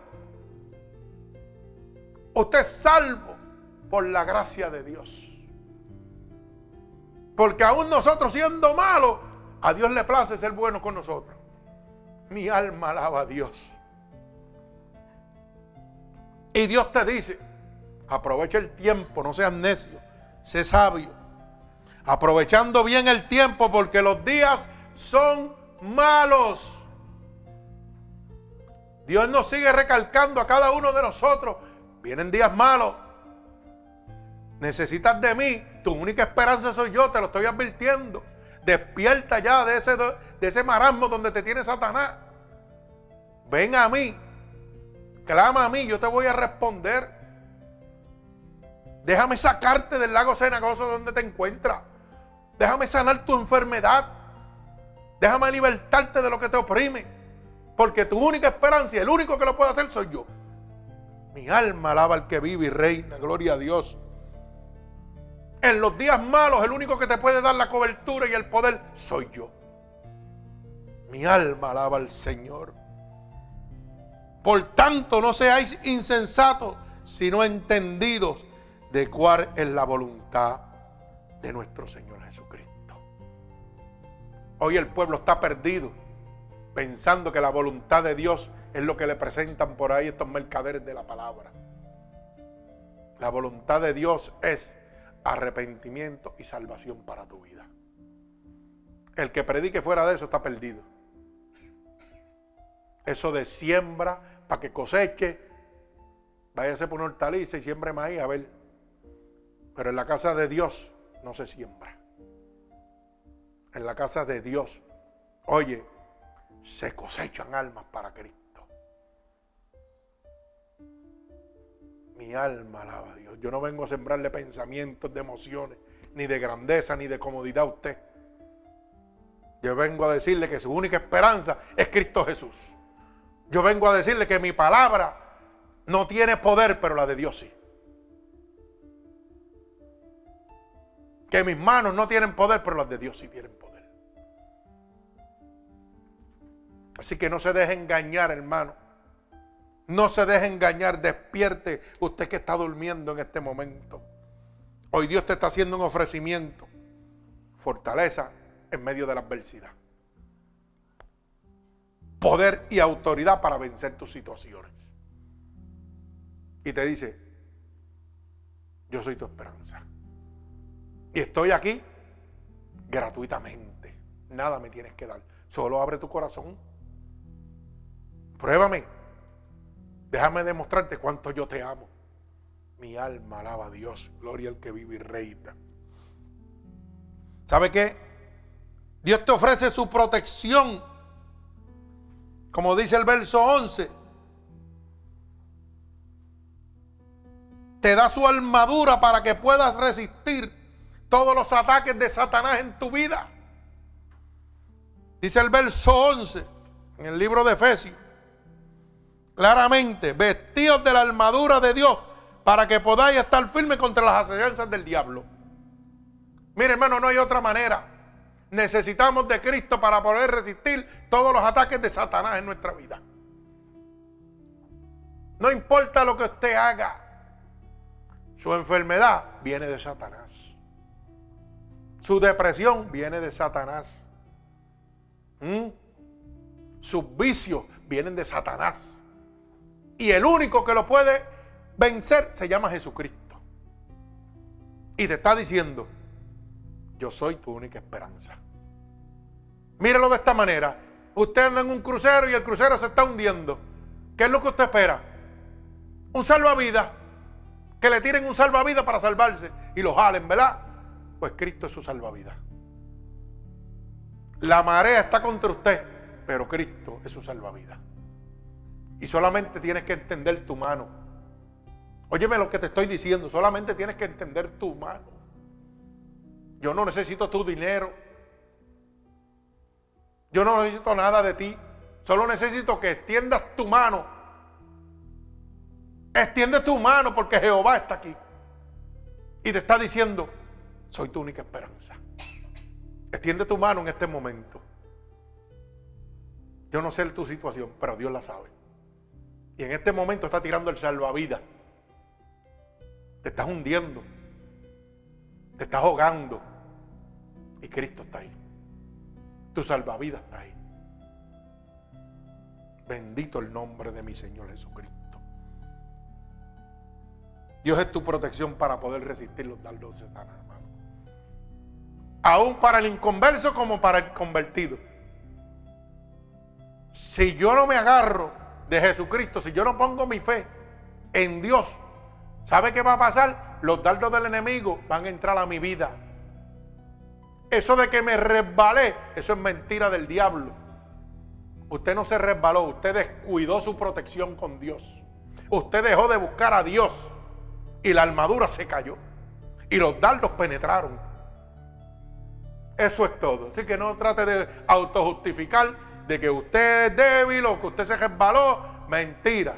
Usted es salvo por la gracia de Dios. Porque aún nosotros siendo malos, a Dios le place ser bueno con nosotros. Mi alma alaba a Dios. Y Dios te dice, aprovecha el tiempo, no seas necio, sé sabio. Aprovechando bien el tiempo porque los días son malos. Dios nos sigue recalcando a cada uno de nosotros. Vienen días malos. Necesitas de mí. Tu única esperanza soy yo, te lo estoy advirtiendo. Despierta ya de ese, de ese marasmo donde te tiene Satanás. Ven a mí. Clama a mí, yo te voy a responder. Déjame sacarte del lago cenagoso donde te encuentras. Déjame sanar tu enfermedad. Déjame libertarte de lo que te oprime. Porque tu única esperanza y el único que lo puede hacer soy yo. Mi alma alaba al que vive y reina. Gloria a Dios. En los días malos, el único que te puede dar la cobertura y el poder soy yo. Mi alma alaba al Señor. Por tanto, no seáis insensatos, sino entendidos de cuál es la voluntad de nuestro Señor Jesucristo. Hoy el pueblo está perdido pensando que la voluntad de Dios es lo que le presentan por ahí estos mercaderes de la palabra. La voluntad de Dios es arrepentimiento y salvación para tu vida. El que predique fuera de eso está perdido. Eso de siembra para que coseche, váyase por una hortaliza y siembre maíz, a ver. Pero en la casa de Dios no se siembra. En la casa de Dios, oye, se cosechan almas para Cristo. Mi alma alaba a Dios. Yo no vengo a sembrarle pensamientos de emociones, ni de grandeza, ni de comodidad a usted. Yo vengo a decirle que su única esperanza es Cristo Jesús. Yo vengo a decirle que mi palabra no tiene poder, pero la de Dios sí. Que mis manos no tienen poder, pero las de Dios sí tienen poder. Así que no se deje engañar, hermano. No se deje engañar, despierte usted que está durmiendo en este momento. Hoy Dios te está haciendo un ofrecimiento. Fortaleza en medio de la adversidad. Poder y autoridad para vencer tus situaciones. Y te dice, yo soy tu esperanza. Y estoy aquí gratuitamente. Nada me tienes que dar. Solo abre tu corazón Pruébame. Déjame demostrarte cuánto yo te amo. Mi alma alaba a Dios. Gloria al que vive y reina. ¿Sabe qué? Dios te ofrece su protección. Como dice el verso 11. Te da su armadura para que puedas resistir todos los ataques de Satanás en tu vida. Dice el verso 11 en el libro de Efesios claramente, vestidos de la armadura de Dios para que podáis estar firmes contra las acechanzas del diablo. Mire, hermano, no hay otra manera. Necesitamos de Cristo para poder resistir todos los ataques de Satanás en nuestra vida. No importa lo que usted haga, su enfermedad viene de Satanás. Su depresión viene de Satanás. ¿Mm? Sus vicios vienen de Satanás. Y el único que lo puede vencer se llama Jesucristo. Y te está diciendo, yo soy tu única esperanza. Mírelo de esta manera. Usted anda en un crucero y el crucero se está hundiendo. ¿Qué es lo que usted espera? Un salvavidas. Que le tiren un salvavidas para salvarse y lo jalen, ¿verdad? Pues Cristo es su salvavidas. La marea está contra usted, pero Cristo es su salvavidas. Y solamente tienes que entender tu mano. Óyeme lo que te estoy diciendo, solamente tienes que entender tu mano. Yo no necesito tu dinero. Yo no necesito nada de ti. Solo necesito que extiendas tu mano. Extiende tu mano porque Jehová está aquí. Y te está diciendo, soy tu única esperanza. Extiende tu mano en este momento. Yo no sé tu situación, pero Dios la sabe. Y en este momento está tirando el salvavidas. Te estás hundiendo. Te estás ahogando. Y Cristo está ahí. Tu salvavidas está ahí. Bendito el nombre de mi Señor Jesucristo. Dios es tu protección para poder resistir los dardos de Satanás. Aún para el inconverso como para el convertido. Si yo no me agarro de Jesucristo, si yo no pongo mi fe en Dios, ¿sabe qué va a pasar? Los dardos del enemigo van a entrar a mi vida. Eso de que me resbalé, eso es mentira del diablo. Usted no se resbaló, usted descuidó su protección con Dios. Usted dejó de buscar a Dios y la armadura se cayó y los dardos penetraron. Eso es todo. Así que no trate de autojustificar de que usted es débil o que usted se resbaló. Mentira.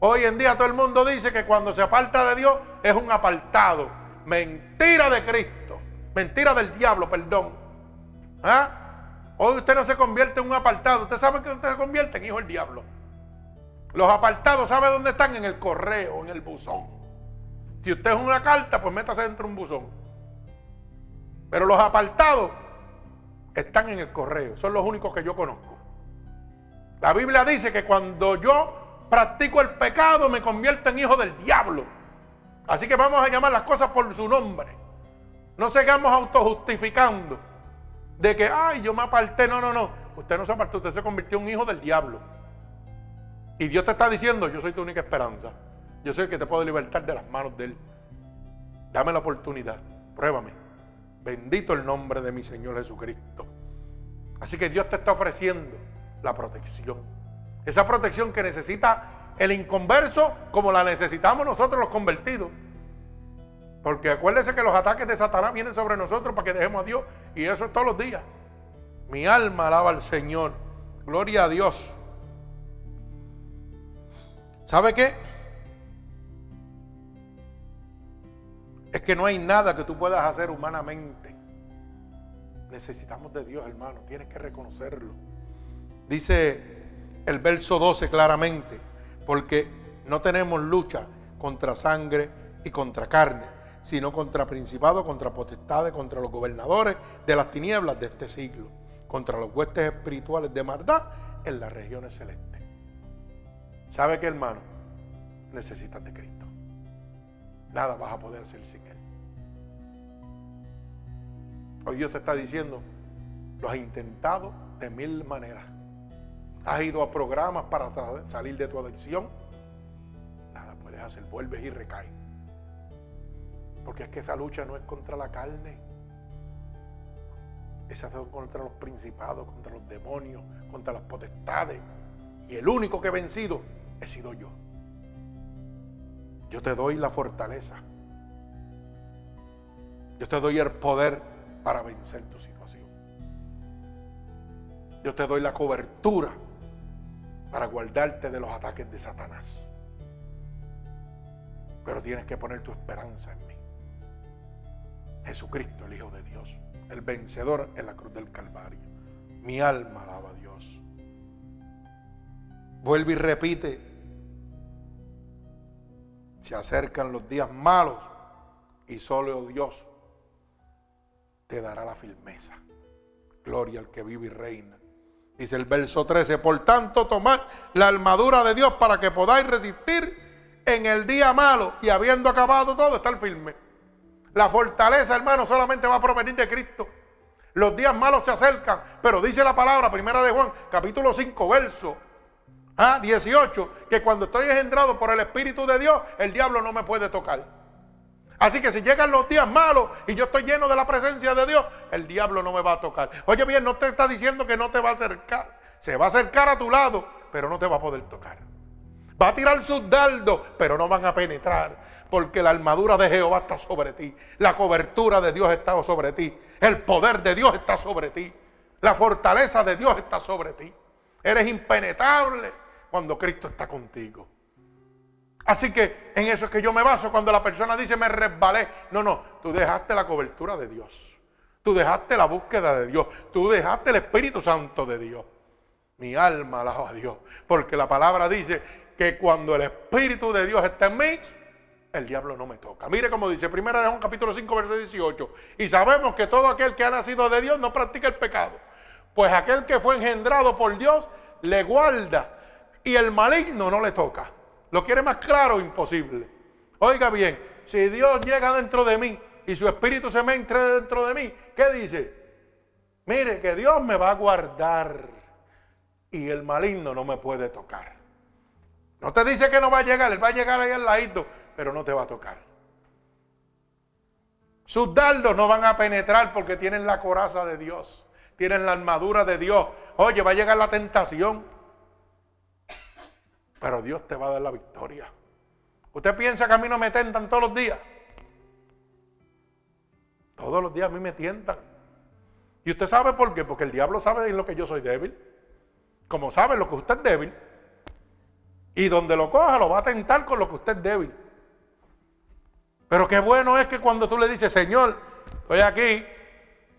Hoy en día todo el mundo dice que cuando se aparta de Dios es un apartado. Mentira de Cristo. Mentira del diablo, perdón. ¿Ah? Hoy usted no se convierte en un apartado. Usted sabe que usted se convierte en hijo del diablo. Los apartados, ¿sabe dónde están? En el correo, en el buzón. Si usted es una carta, pues métase dentro de un buzón. Pero los apartados están en el correo. Son los únicos que yo conozco. La Biblia dice que cuando yo practico el pecado me convierto en hijo del diablo. Así que vamos a llamar las cosas por su nombre. No sigamos autojustificando de que, ay, yo me aparté. No, no, no. Usted no se apartó, usted se convirtió en hijo del diablo. Y Dios te está diciendo, yo soy tu única esperanza. Yo soy el que te puedo libertar de las manos de Él. Dame la oportunidad, pruébame. Bendito el nombre de mi Señor Jesucristo. Así que Dios te está ofreciendo la protección. Esa protección que necesita el inconverso como la necesitamos nosotros los convertidos. Porque acuérdese que los ataques de Satanás vienen sobre nosotros para que dejemos a Dios. Y eso es todos los días. Mi alma alaba al Señor. Gloria a Dios. ¿Sabe qué? Es que no hay nada que tú puedas hacer humanamente. Necesitamos de Dios, hermano. Tienes que reconocerlo. Dice el verso 12 claramente, porque no tenemos lucha contra sangre y contra carne, sino contra principados, contra potestades, contra los gobernadores de las tinieblas de este siglo, contra los huestes espirituales de maldad en las regiones celestes. ¿Sabe qué, hermano? Necesitas de Cristo. Nada vas a poder hacer sin Él. Hoy Dios te está diciendo, lo has intentado de mil maneras. Has ido a programas para salir de tu adicción. Nada puedes hacer, vuelves y recaes. Porque es que esa lucha no es contra la carne. Esa es contra los principados, contra los demonios, contra las potestades. Y el único que he vencido he sido yo. Yo te doy la fortaleza. Yo te doy el poder para vencer tu situación. Yo te doy la cobertura para guardarte de los ataques de Satanás. Pero tienes que poner tu esperanza en mí. Jesucristo, el Hijo de Dios, el vencedor en la cruz del Calvario. Mi alma alaba a Dios. Vuelve y repite se acercan los días malos y solo Dios te dará la firmeza. Gloria al que vive y reina. Dice el verso 13, por tanto tomad la armadura de Dios para que podáis resistir en el día malo y habiendo acabado todo, estar firme. La fortaleza, hermano, solamente va a provenir de Cristo. Los días malos se acercan, pero dice la palabra, primera de Juan, capítulo 5, verso ah, 18, que cuando estoy engendrado por el Espíritu de Dios, el diablo no me puede tocar. Así que si llegan los días malos y yo estoy lleno de la presencia de Dios, el diablo no me va a tocar. Oye bien, no te está diciendo que no te va a acercar. Se va a acercar a tu lado, pero no te va a poder tocar. Va a tirar sus dardos, pero no van a penetrar. Porque la armadura de Jehová está sobre ti. La cobertura de Dios está sobre ti. El poder de Dios está sobre ti. La fortaleza de Dios está sobre ti. Eres impenetrable cuando Cristo está contigo. Así que en eso es que yo me baso cuando la persona dice me resbalé. No, no, tú dejaste la cobertura de Dios. Tú dejaste la búsqueda de Dios. Tú dejaste el Espíritu Santo de Dios. Mi alma alaba a Dios. Porque la palabra dice que cuando el Espíritu de Dios está en mí, el diablo no me toca. Mire como dice, primera de Juan capítulo 5, verso 18. Y sabemos que todo aquel que ha nacido de Dios no practica el pecado. Pues aquel que fue engendrado por Dios le guarda y el maligno no le toca. ¿Lo quiere más claro? Imposible. Oiga bien, si Dios llega dentro de mí y su espíritu se me entre dentro de mí, ¿qué dice? Mire que Dios me va a guardar y el maligno no me puede tocar. No te dice que no va a llegar, él va a llegar ahí al ladito, pero no te va a tocar. Sus dardos no van a penetrar porque tienen la coraza de Dios, tienen la armadura de Dios. Oye, va a llegar la tentación, pero Dios te va a dar la victoria. ¿Usted piensa que a mí no me tentan todos los días? Todos los días a mí me tientan. ¿Y usted sabe por qué? Porque el diablo sabe en lo que yo soy débil. Como sabe lo que usted es débil. Y donde lo coja lo va a tentar con lo que usted es débil. Pero qué bueno es que cuando tú le dices, Señor, estoy aquí,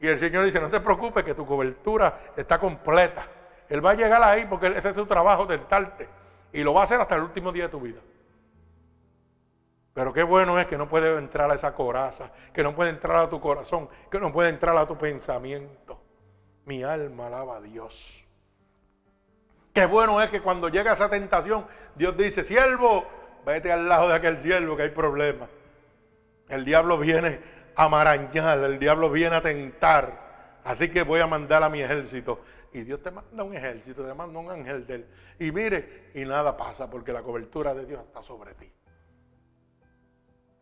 y el Señor dice, no te preocupes que tu cobertura está completa. Él va a llegar ahí porque ese es su trabajo, tentarte. Y lo va a hacer hasta el último día de tu vida. Pero qué bueno es que no puede entrar a esa coraza, que no puede entrar a tu corazón, que no puede entrar a tu pensamiento. Mi alma alaba a Dios. Qué bueno es que cuando llega esa tentación, Dios dice, siervo, vete al lado de aquel siervo que hay problema. El diablo viene a marañar, el diablo viene a tentar. Así que voy a mandar a mi ejército. Y Dios te manda un ejército, te manda un ángel de él. Y mire, y nada pasa porque la cobertura de Dios está sobre ti.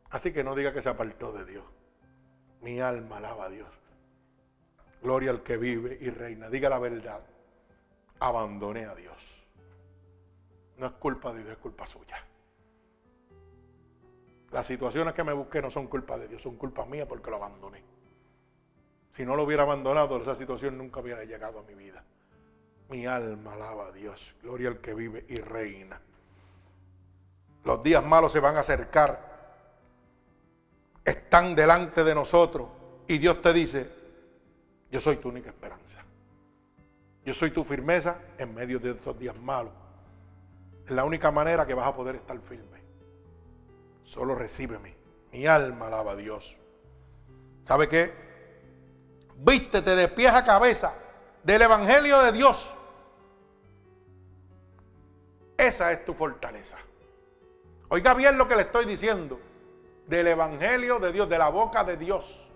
Así que no diga que se apartó de Dios. Mi alma alaba a Dios. Gloria al que vive y reina. Diga la verdad. Abandoné a Dios. No es culpa de Dios, es culpa suya. Las situaciones que me busqué no son culpa de Dios, son culpa mía porque lo abandoné. Si no lo hubiera abandonado, esa situación nunca hubiera llegado a mi vida. Mi alma alaba a Dios. Gloria al que vive y reina. Los días malos se van a acercar. Están delante de nosotros. Y Dios te dice, yo soy tu única esperanza. Yo soy tu firmeza en medio de esos días malos. Es la única manera que vas a poder estar firme. Solo recíbeme. Mi alma alaba a Dios. ¿Sabe qué? Vístete de pies a cabeza del Evangelio de Dios. Esa es tu fortaleza. Oiga bien lo que le estoy diciendo. Del Evangelio de Dios, de la boca de Dios.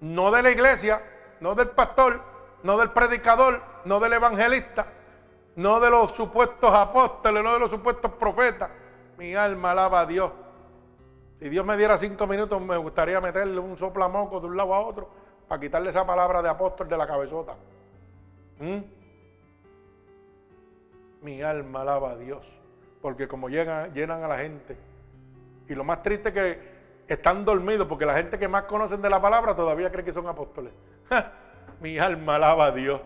No de la iglesia, no del pastor, no del predicador, no del evangelista, no de los supuestos apóstoles, no de los supuestos profetas. Mi alma alaba a Dios. Si Dios me diera cinco minutos, me gustaría meterle un soplamoco de un lado a otro para quitarle esa palabra de apóstol de la cabezota. ¿Mm? Mi alma alaba a Dios. Porque como llegan, llenan a la gente. Y lo más triste es que están dormidos, porque la gente que más conocen de la palabra todavía cree que son apóstoles. <laughs> Mi alma alaba a Dios.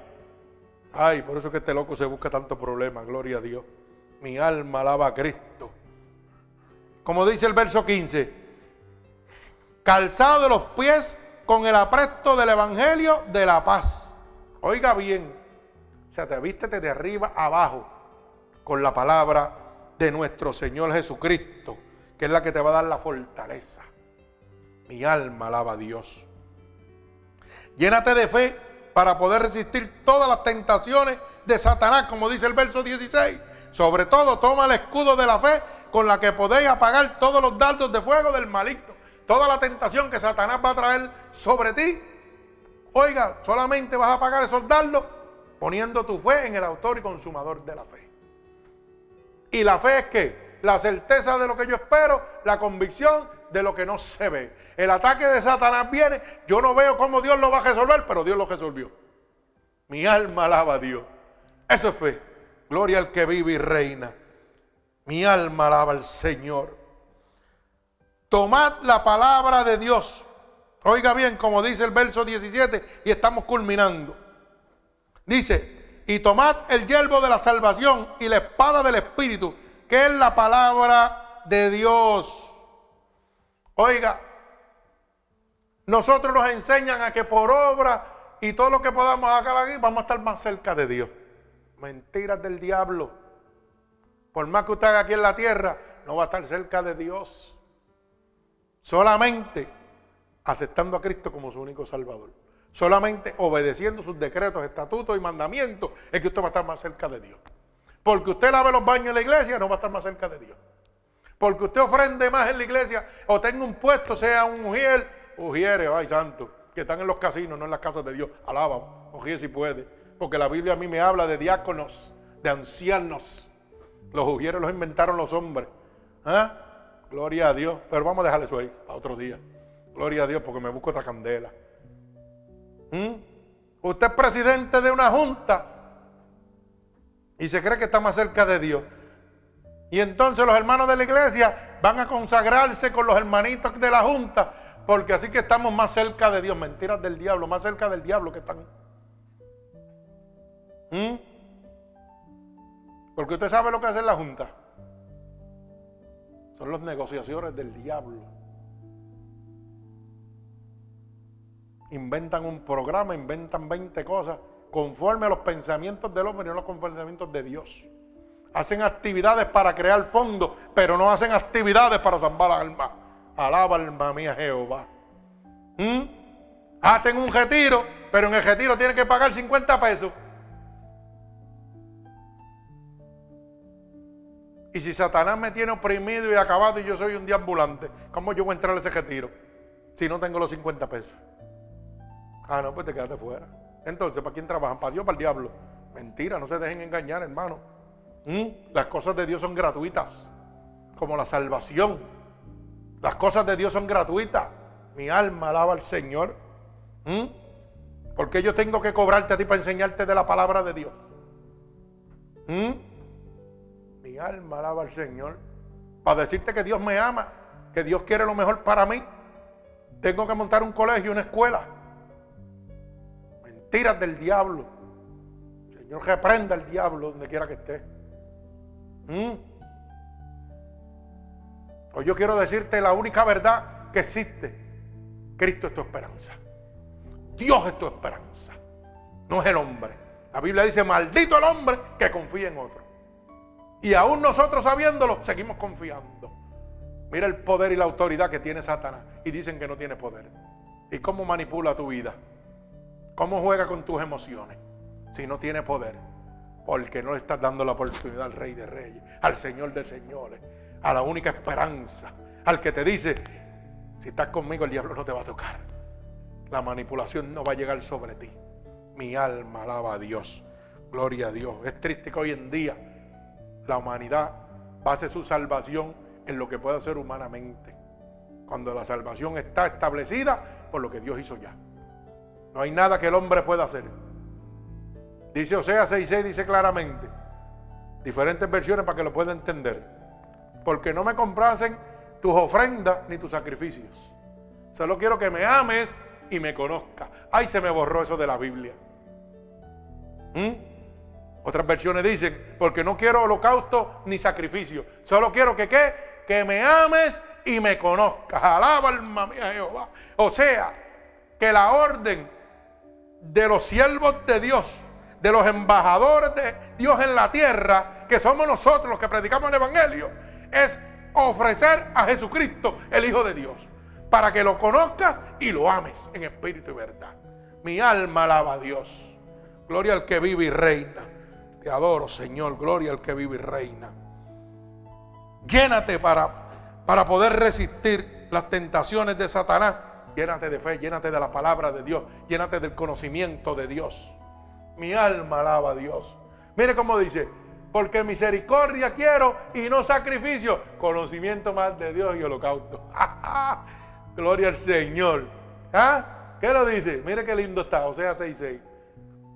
Ay, por eso que este loco se busca tanto problema. Gloria a Dios. Mi alma alaba a Cristo. Como dice el verso 15. Calzado los pies con el apresto del Evangelio de la paz. Oiga bien. O sea, te vístete de arriba abajo con la palabra de nuestro Señor Jesucristo, que es la que te va a dar la fortaleza. Mi alma alaba a Dios. Llénate de fe para poder resistir todas las tentaciones de Satanás, como dice el verso 16. Sobre todo, toma el escudo de la fe con la que podéis apagar todos los dardos de fuego del maligno. Toda la tentación que Satanás va a traer sobre ti, Oiga, solamente vas a pagar esos dardos poniendo tu fe en el autor y consumador de la fe. Y la fe es que la certeza de lo que yo espero, la convicción de lo que no se ve. El ataque de Satanás viene, yo no veo cómo Dios lo va a resolver, pero Dios lo resolvió. Mi alma alaba a Dios. Eso es fe. Gloria al que vive y reina. Mi alma alaba al Señor. Tomad la palabra de Dios. Oiga bien, como dice el verso 17, y estamos culminando. Dice, y tomad el yelmo de la salvación y la espada del Espíritu, que es la palabra de Dios. Oiga, nosotros nos enseñan a que por obra y todo lo que podamos hacer aquí, vamos a estar más cerca de Dios. Mentiras del diablo. Por más que usted haga aquí en la tierra, no va a estar cerca de Dios. Solamente aceptando a Cristo como su único Salvador. Solamente obedeciendo sus decretos, estatutos y mandamientos es que usted va a estar más cerca de Dios. Porque usted lave los baños en la iglesia, no va a estar más cerca de Dios. Porque usted ofrende más en la iglesia o tenga un puesto, sea un mujer, ujieres, ay santo, que están en los casinos, no en las casas de Dios. Alaba, ujier si puede. Porque la Biblia a mí me habla de diáconos, de ancianos. Los ujieres los inventaron los hombres. ¿Ah? Gloria a Dios. Pero vamos a dejar eso ahí, a otro día. Gloria a Dios, porque me busco otra candela. ¿Mm? Usted es presidente de una junta y se cree que está más cerca de Dios. Y entonces los hermanos de la iglesia van a consagrarse con los hermanitos de la junta, porque así que estamos más cerca de Dios. Mentiras del diablo, más cerca del diablo que están. ¿Mm? Porque usted sabe lo que hace la junta. Son las negociaciones del diablo. Inventan un programa, inventan 20 cosas conforme a los pensamientos del hombre y no los pensamientos de Dios. Hacen actividades para crear fondos, pero no hacen actividades para salvar alma. Alaba alma mía Jehová. ¿Mm? Hacen un retiro, pero en el retiro tienen que pagar 50 pesos. Y si Satanás me tiene oprimido y acabado y yo soy un ambulante, ¿cómo yo voy a entrar a ese retiro si no tengo los 50 pesos? Ah, no, pues te quedaste fuera. Entonces, ¿para quién trabajan? ¿Para Dios o para el diablo? Mentira, no se dejen engañar, hermano. ¿Mm? Las cosas de Dios son gratuitas, como la salvación. Las cosas de Dios son gratuitas. Mi alma alaba al Señor. ¿Mm? Porque yo tengo que cobrarte a ti para enseñarte de la palabra de Dios. ¿Mm? Mi alma alaba al Señor. Para decirte que Dios me ama, que Dios quiere lo mejor para mí. Tengo que montar un colegio, una escuela tiras del diablo. Señor, reprenda al diablo donde quiera que esté. ¿Mm? Hoy yo quiero decirte la única verdad que existe. Cristo es tu esperanza. Dios es tu esperanza. No es el hombre. La Biblia dice, maldito el hombre que confía en otro. Y aún nosotros sabiéndolo, seguimos confiando. Mira el poder y la autoridad que tiene Satanás. Y dicen que no tiene poder. ¿Y cómo manipula tu vida? ¿Cómo juega con tus emociones si no tiene poder? Porque no le estás dando la oportunidad al Rey de Reyes, al Señor de Señores, a la única esperanza, al que te dice, si estás conmigo el diablo no te va a tocar. La manipulación no va a llegar sobre ti. Mi alma alaba a Dios. Gloria a Dios. Es triste que hoy en día la humanidad base su salvación en lo que puede hacer humanamente. Cuando la salvación está establecida por lo que Dios hizo ya. No hay nada que el hombre pueda hacer. Dice Osea 6.6, dice claramente. Diferentes versiones para que lo pueda entender. Porque no me complacen tus ofrendas ni tus sacrificios. Solo quiero que me ames y me conozca. Ay, se me borró eso de la Biblia. ¿Mm? Otras versiones dicen, porque no quiero holocausto ni sacrificio. Solo quiero que qué? Que me ames y me conozcas. Alaba alma mía Jehová. O sea, que la orden de los siervos de Dios, de los embajadores de Dios en la tierra, que somos nosotros los que predicamos el Evangelio, es ofrecer a Jesucristo, el Hijo de Dios, para que lo conozcas y lo ames en espíritu y verdad. Mi alma alaba a Dios. Gloria al que vive y reina. Te adoro, Señor. Gloria al que vive y reina. Llénate para, para poder resistir las tentaciones de Satanás llénate de fe, llénate de la palabra de Dios, llénate del conocimiento de Dios. Mi alma alaba a Dios. Mire cómo dice, porque misericordia quiero y no sacrificio, conocimiento más de Dios y holocausto. <laughs> Gloria al Señor. ¿Ah? ¿Qué lo dice? Mire qué lindo está, o sea, 6.6.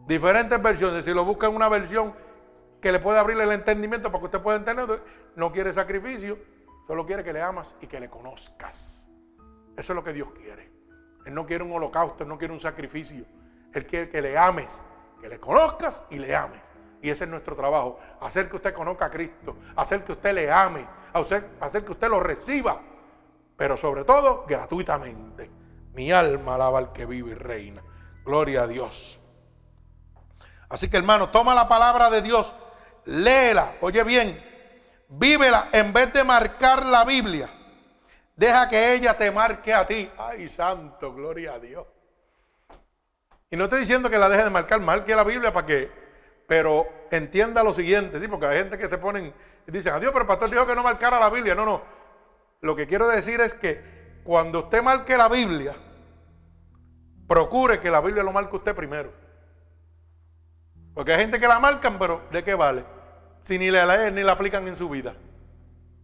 Diferentes versiones, si lo busca en una versión que le puede abrir el entendimiento para que usted pueda entender, no quiere sacrificio, solo quiere que le amas y que le conozcas. Eso es lo que Dios quiere. Él no quiere un holocausto, Él no quiere un sacrificio. Él quiere que le ames, que le conozcas y le ames. Y ese es nuestro trabajo, hacer que usted conozca a Cristo, hacer que usted le ame, hacer que usted lo reciba, pero sobre todo gratuitamente. Mi alma alaba al que vive y reina. Gloria a Dios. Así que hermano, toma la palabra de Dios, léela, oye bien, vívela en vez de marcar la Biblia. Deja que ella te marque a ti. Ay, santo, gloria a Dios. Y no estoy diciendo que la deje de marcar, marque la Biblia para que, pero entienda lo siguiente, ¿sí? porque hay gente que se ponen y dicen, adiós, pero el pastor dijo que no marcara la Biblia. No, no. Lo que quiero decir es que cuando usted marque la Biblia, procure que la Biblia lo marque usted primero. Porque hay gente que la marcan, pero ¿de qué vale? Si ni la leen ni la aplican en su vida.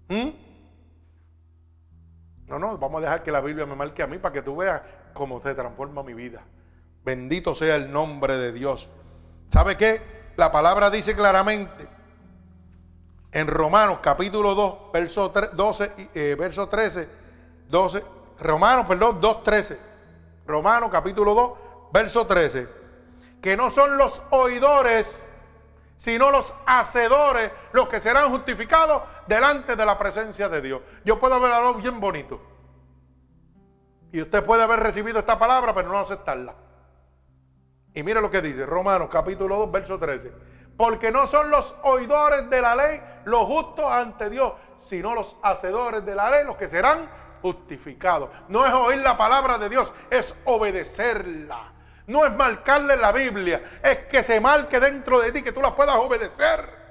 ¿Mm? No, no, vamos a dejar que la Biblia me marque a mí para que tú veas cómo se transforma mi vida. Bendito sea el nombre de Dios. ¿Sabe qué? La palabra dice claramente en Romanos capítulo 2, verso 12, eh, verso 13, 12, Romanos, perdón, 2, 13. Romanos capítulo 2, verso 13 que no son los oidores, sino los hacedores los que serán justificados delante de la presencia de Dios. Yo puedo ver algo bien bonito. Y usted puede haber recibido esta palabra, pero no aceptarla. Y mire lo que dice Romanos capítulo 2, verso 13. Porque no son los oidores de la ley los justos ante Dios, sino los hacedores de la ley los que serán justificados. No es oír la palabra de Dios, es obedecerla. No es marcarle la Biblia, es que se marque dentro de ti, que tú la puedas obedecer.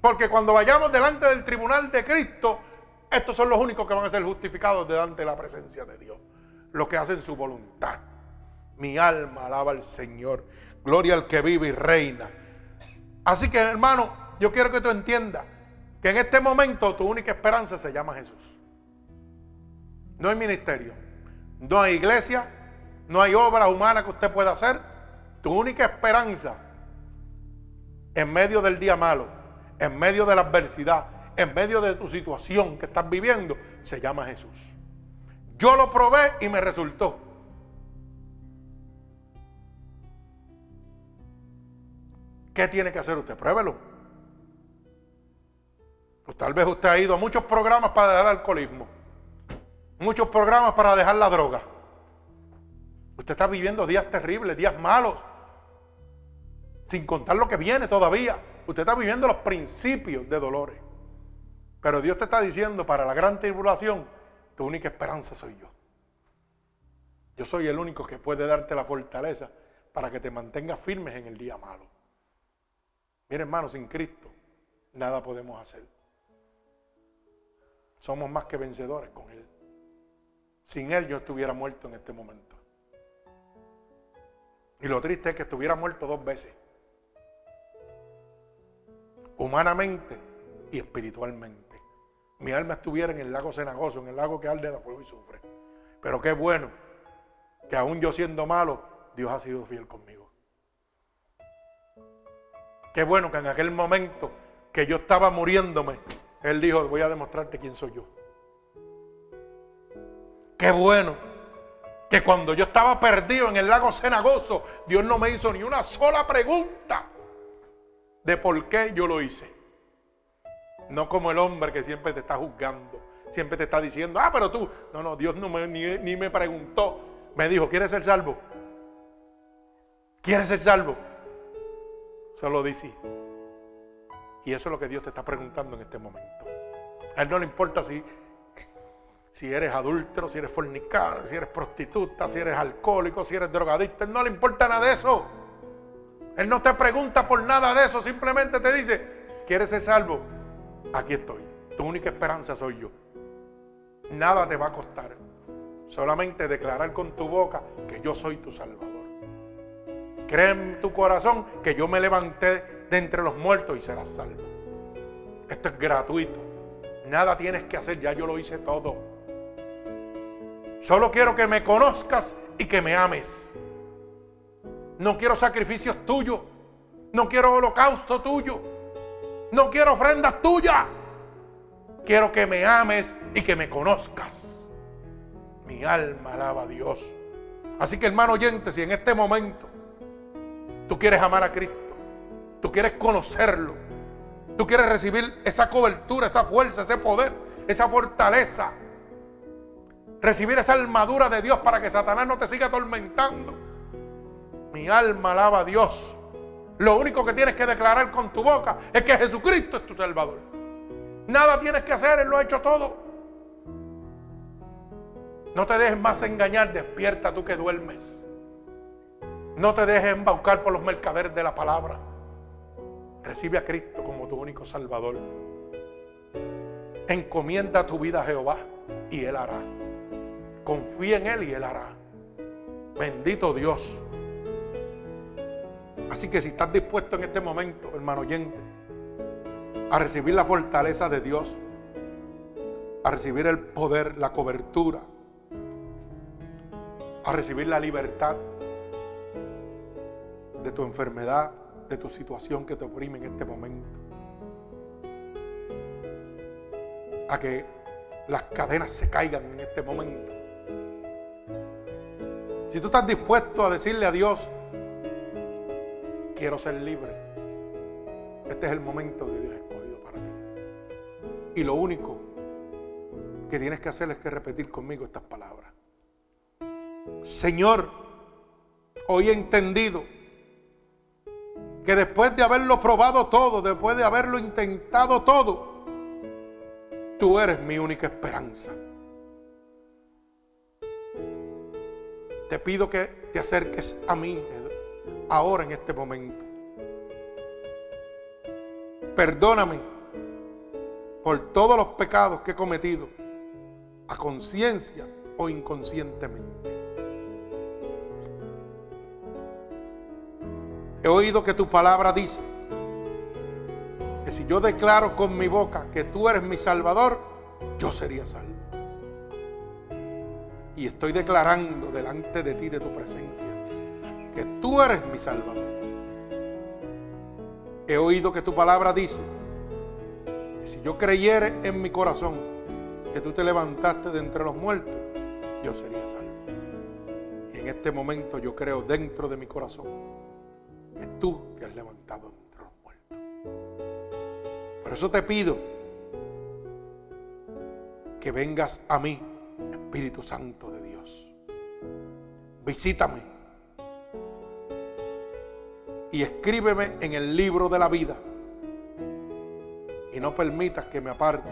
Porque cuando vayamos delante del tribunal de Cristo, estos son los únicos que van a ser justificados delante de la presencia de Dios. Los que hacen su voluntad. Mi alma alaba al Señor. Gloria al que vive y reina. Así que hermano, yo quiero que tú entiendas que en este momento tu única esperanza se llama Jesús. No hay ministerio, no hay iglesia, no hay obra humana que usted pueda hacer. Tu única esperanza en medio del día malo, en medio de la adversidad, en medio de tu situación que estás viviendo, se llama Jesús. Yo lo probé y me resultó. ¿Qué tiene que hacer usted? Pruébelo. Pues tal vez usted ha ido a muchos programas para dejar el alcoholismo, muchos programas para dejar la droga. Usted está viviendo días terribles, días malos, sin contar lo que viene todavía. Usted está viviendo los principios de dolores. Pero Dios te está diciendo, para la gran tribulación, tu única esperanza soy yo. Yo soy el único que puede darte la fortaleza para que te mantengas firmes en el día malo. Mire hermano, sin Cristo nada podemos hacer. Somos más que vencedores con Él. Sin Él yo estuviera muerto en este momento. Y lo triste es que estuviera muerto dos veces. Humanamente y espiritualmente. Mi alma estuviera en el lago cenagoso, en el lago que arde de fuego y sufre. Pero qué bueno que aún yo siendo malo, Dios ha sido fiel conmigo. Qué bueno que en aquel momento que yo estaba muriéndome, Él dijo, voy a demostrarte quién soy yo. Qué bueno que cuando yo estaba perdido en el lago cenagoso, Dios no me hizo ni una sola pregunta de por qué yo lo hice. No como el hombre que siempre te está juzgando, siempre te está diciendo, ah, pero tú. No, no, Dios ni, ni me preguntó. Me dijo, ¿quieres ser salvo? ¿Quieres ser salvo? Solo dice. Y eso es lo que Dios te está preguntando en este momento. A Él no le importa si si eres adúltero, si eres fornicario, si eres prostituta, si eres alcohólico, si eres drogadicta. Él no le importa nada de eso. Él no te pregunta por nada de eso. Simplemente te dice, ¿quieres ser salvo? Aquí estoy. Tu única esperanza soy yo. Nada te va a costar. Solamente declarar con tu boca que yo soy tu Salvador. Cree en tu corazón que yo me levanté de entre los muertos y serás salvo. Esto es gratuito. Nada tienes que hacer, ya yo lo hice todo. Solo quiero que me conozcas y que me ames. No quiero sacrificios tuyos. No quiero holocausto tuyo. No quiero ofrendas tuyas. Quiero que me ames y que me conozcas. Mi alma alaba a Dios. Así que hermano oyente, si en este momento tú quieres amar a Cristo, tú quieres conocerlo, tú quieres recibir esa cobertura, esa fuerza, ese poder, esa fortaleza, recibir esa armadura de Dios para que Satanás no te siga atormentando. Mi alma alaba a Dios. Lo único que tienes que declarar con tu boca es que Jesucristo es tu Salvador. Nada tienes que hacer, Él lo ha hecho todo. No te dejes más engañar, despierta tú que duermes. No te dejes embaucar por los mercaderes de la palabra. Recibe a Cristo como tu único Salvador. Encomienda tu vida a Jehová y Él hará. Confía en Él y Él hará. Bendito Dios. Así que si estás dispuesto en este momento, hermano oyente, a recibir la fortaleza de Dios, a recibir el poder, la cobertura, a recibir la libertad de tu enfermedad, de tu situación que te oprime en este momento. A que las cadenas se caigan en este momento. Si tú estás dispuesto a decirle a Dios, quiero ser libre, este es el momento que Dios ha escogido para ti. Y lo único que tienes que hacer es que repetir conmigo estas palabras. Señor, hoy he entendido que después de haberlo probado todo, después de haberlo intentado todo, tú eres mi única esperanza. Te pido que te acerques a mí ahora en este momento. Perdóname por todos los pecados que he cometido, a conciencia o inconscientemente. He oído que tu palabra dice que si yo declaro con mi boca que tú eres mi salvador, yo sería salvo. Y estoy declarando delante de ti, de tu presencia, que tú eres mi salvador. He oído que tu palabra dice que si yo creyere en mi corazón que tú te levantaste de entre los muertos, yo sería salvo. Y en este momento yo creo dentro de mi corazón que tú te has levantado entre los muertos. Por eso te pido que vengas a mí, Espíritu Santo de Dios. Visítame y escríbeme en el libro de la vida y no permitas que me aparte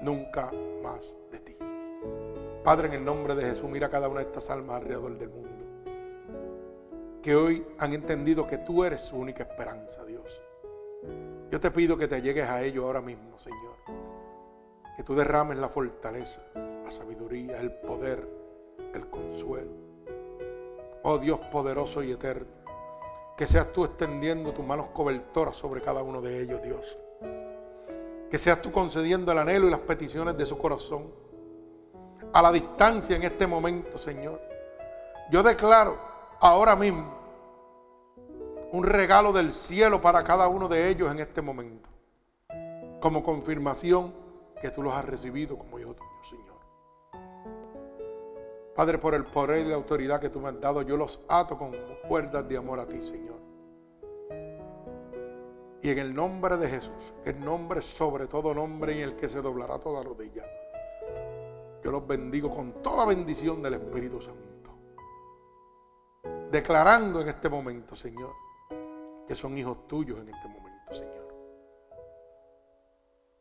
nunca más de ti. Padre, en el nombre de Jesús, mira cada una de estas almas alrededor del mundo que hoy han entendido que tú eres su única esperanza, Dios. Yo te pido que te llegues a ellos ahora mismo, Señor. Que tú derrames la fortaleza, la sabiduría, el poder, el consuelo. Oh Dios poderoso y eterno, que seas tú extendiendo tus manos cobertoras sobre cada uno de ellos, Dios. Que seas tú concediendo el anhelo y las peticiones de su corazón. A la distancia en este momento, Señor. Yo declaro ahora mismo un regalo del cielo para cada uno de ellos en este momento. Como confirmación que tú los has recibido como hijo. Padre, por el poder y la autoridad que tú me has dado, yo los ato con cuerdas de amor a ti, Señor. Y en el nombre de Jesús, que el nombre sobre todo nombre en el que se doblará toda rodilla, yo los bendigo con toda bendición del Espíritu Santo. Declarando en este momento, Señor, que son hijos tuyos en este momento, Señor.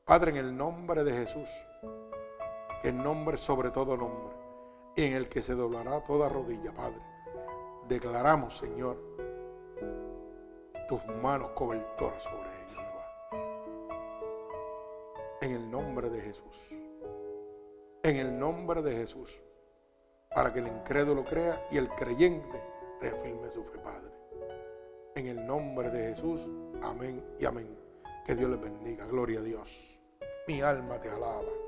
Padre, en el nombre de Jesús, que el nombre sobre todo nombre, en el que se doblará toda rodilla, Padre, declaramos, Señor, tus manos cobertoras sobre ellos, En el nombre de Jesús. En el nombre de Jesús. para que el incrédulo crea y el creyente reafirme su fe, Padre. En el nombre de Jesús, amén y amén. Que Dios les bendiga. Gloria a Dios. Mi alma te alaba.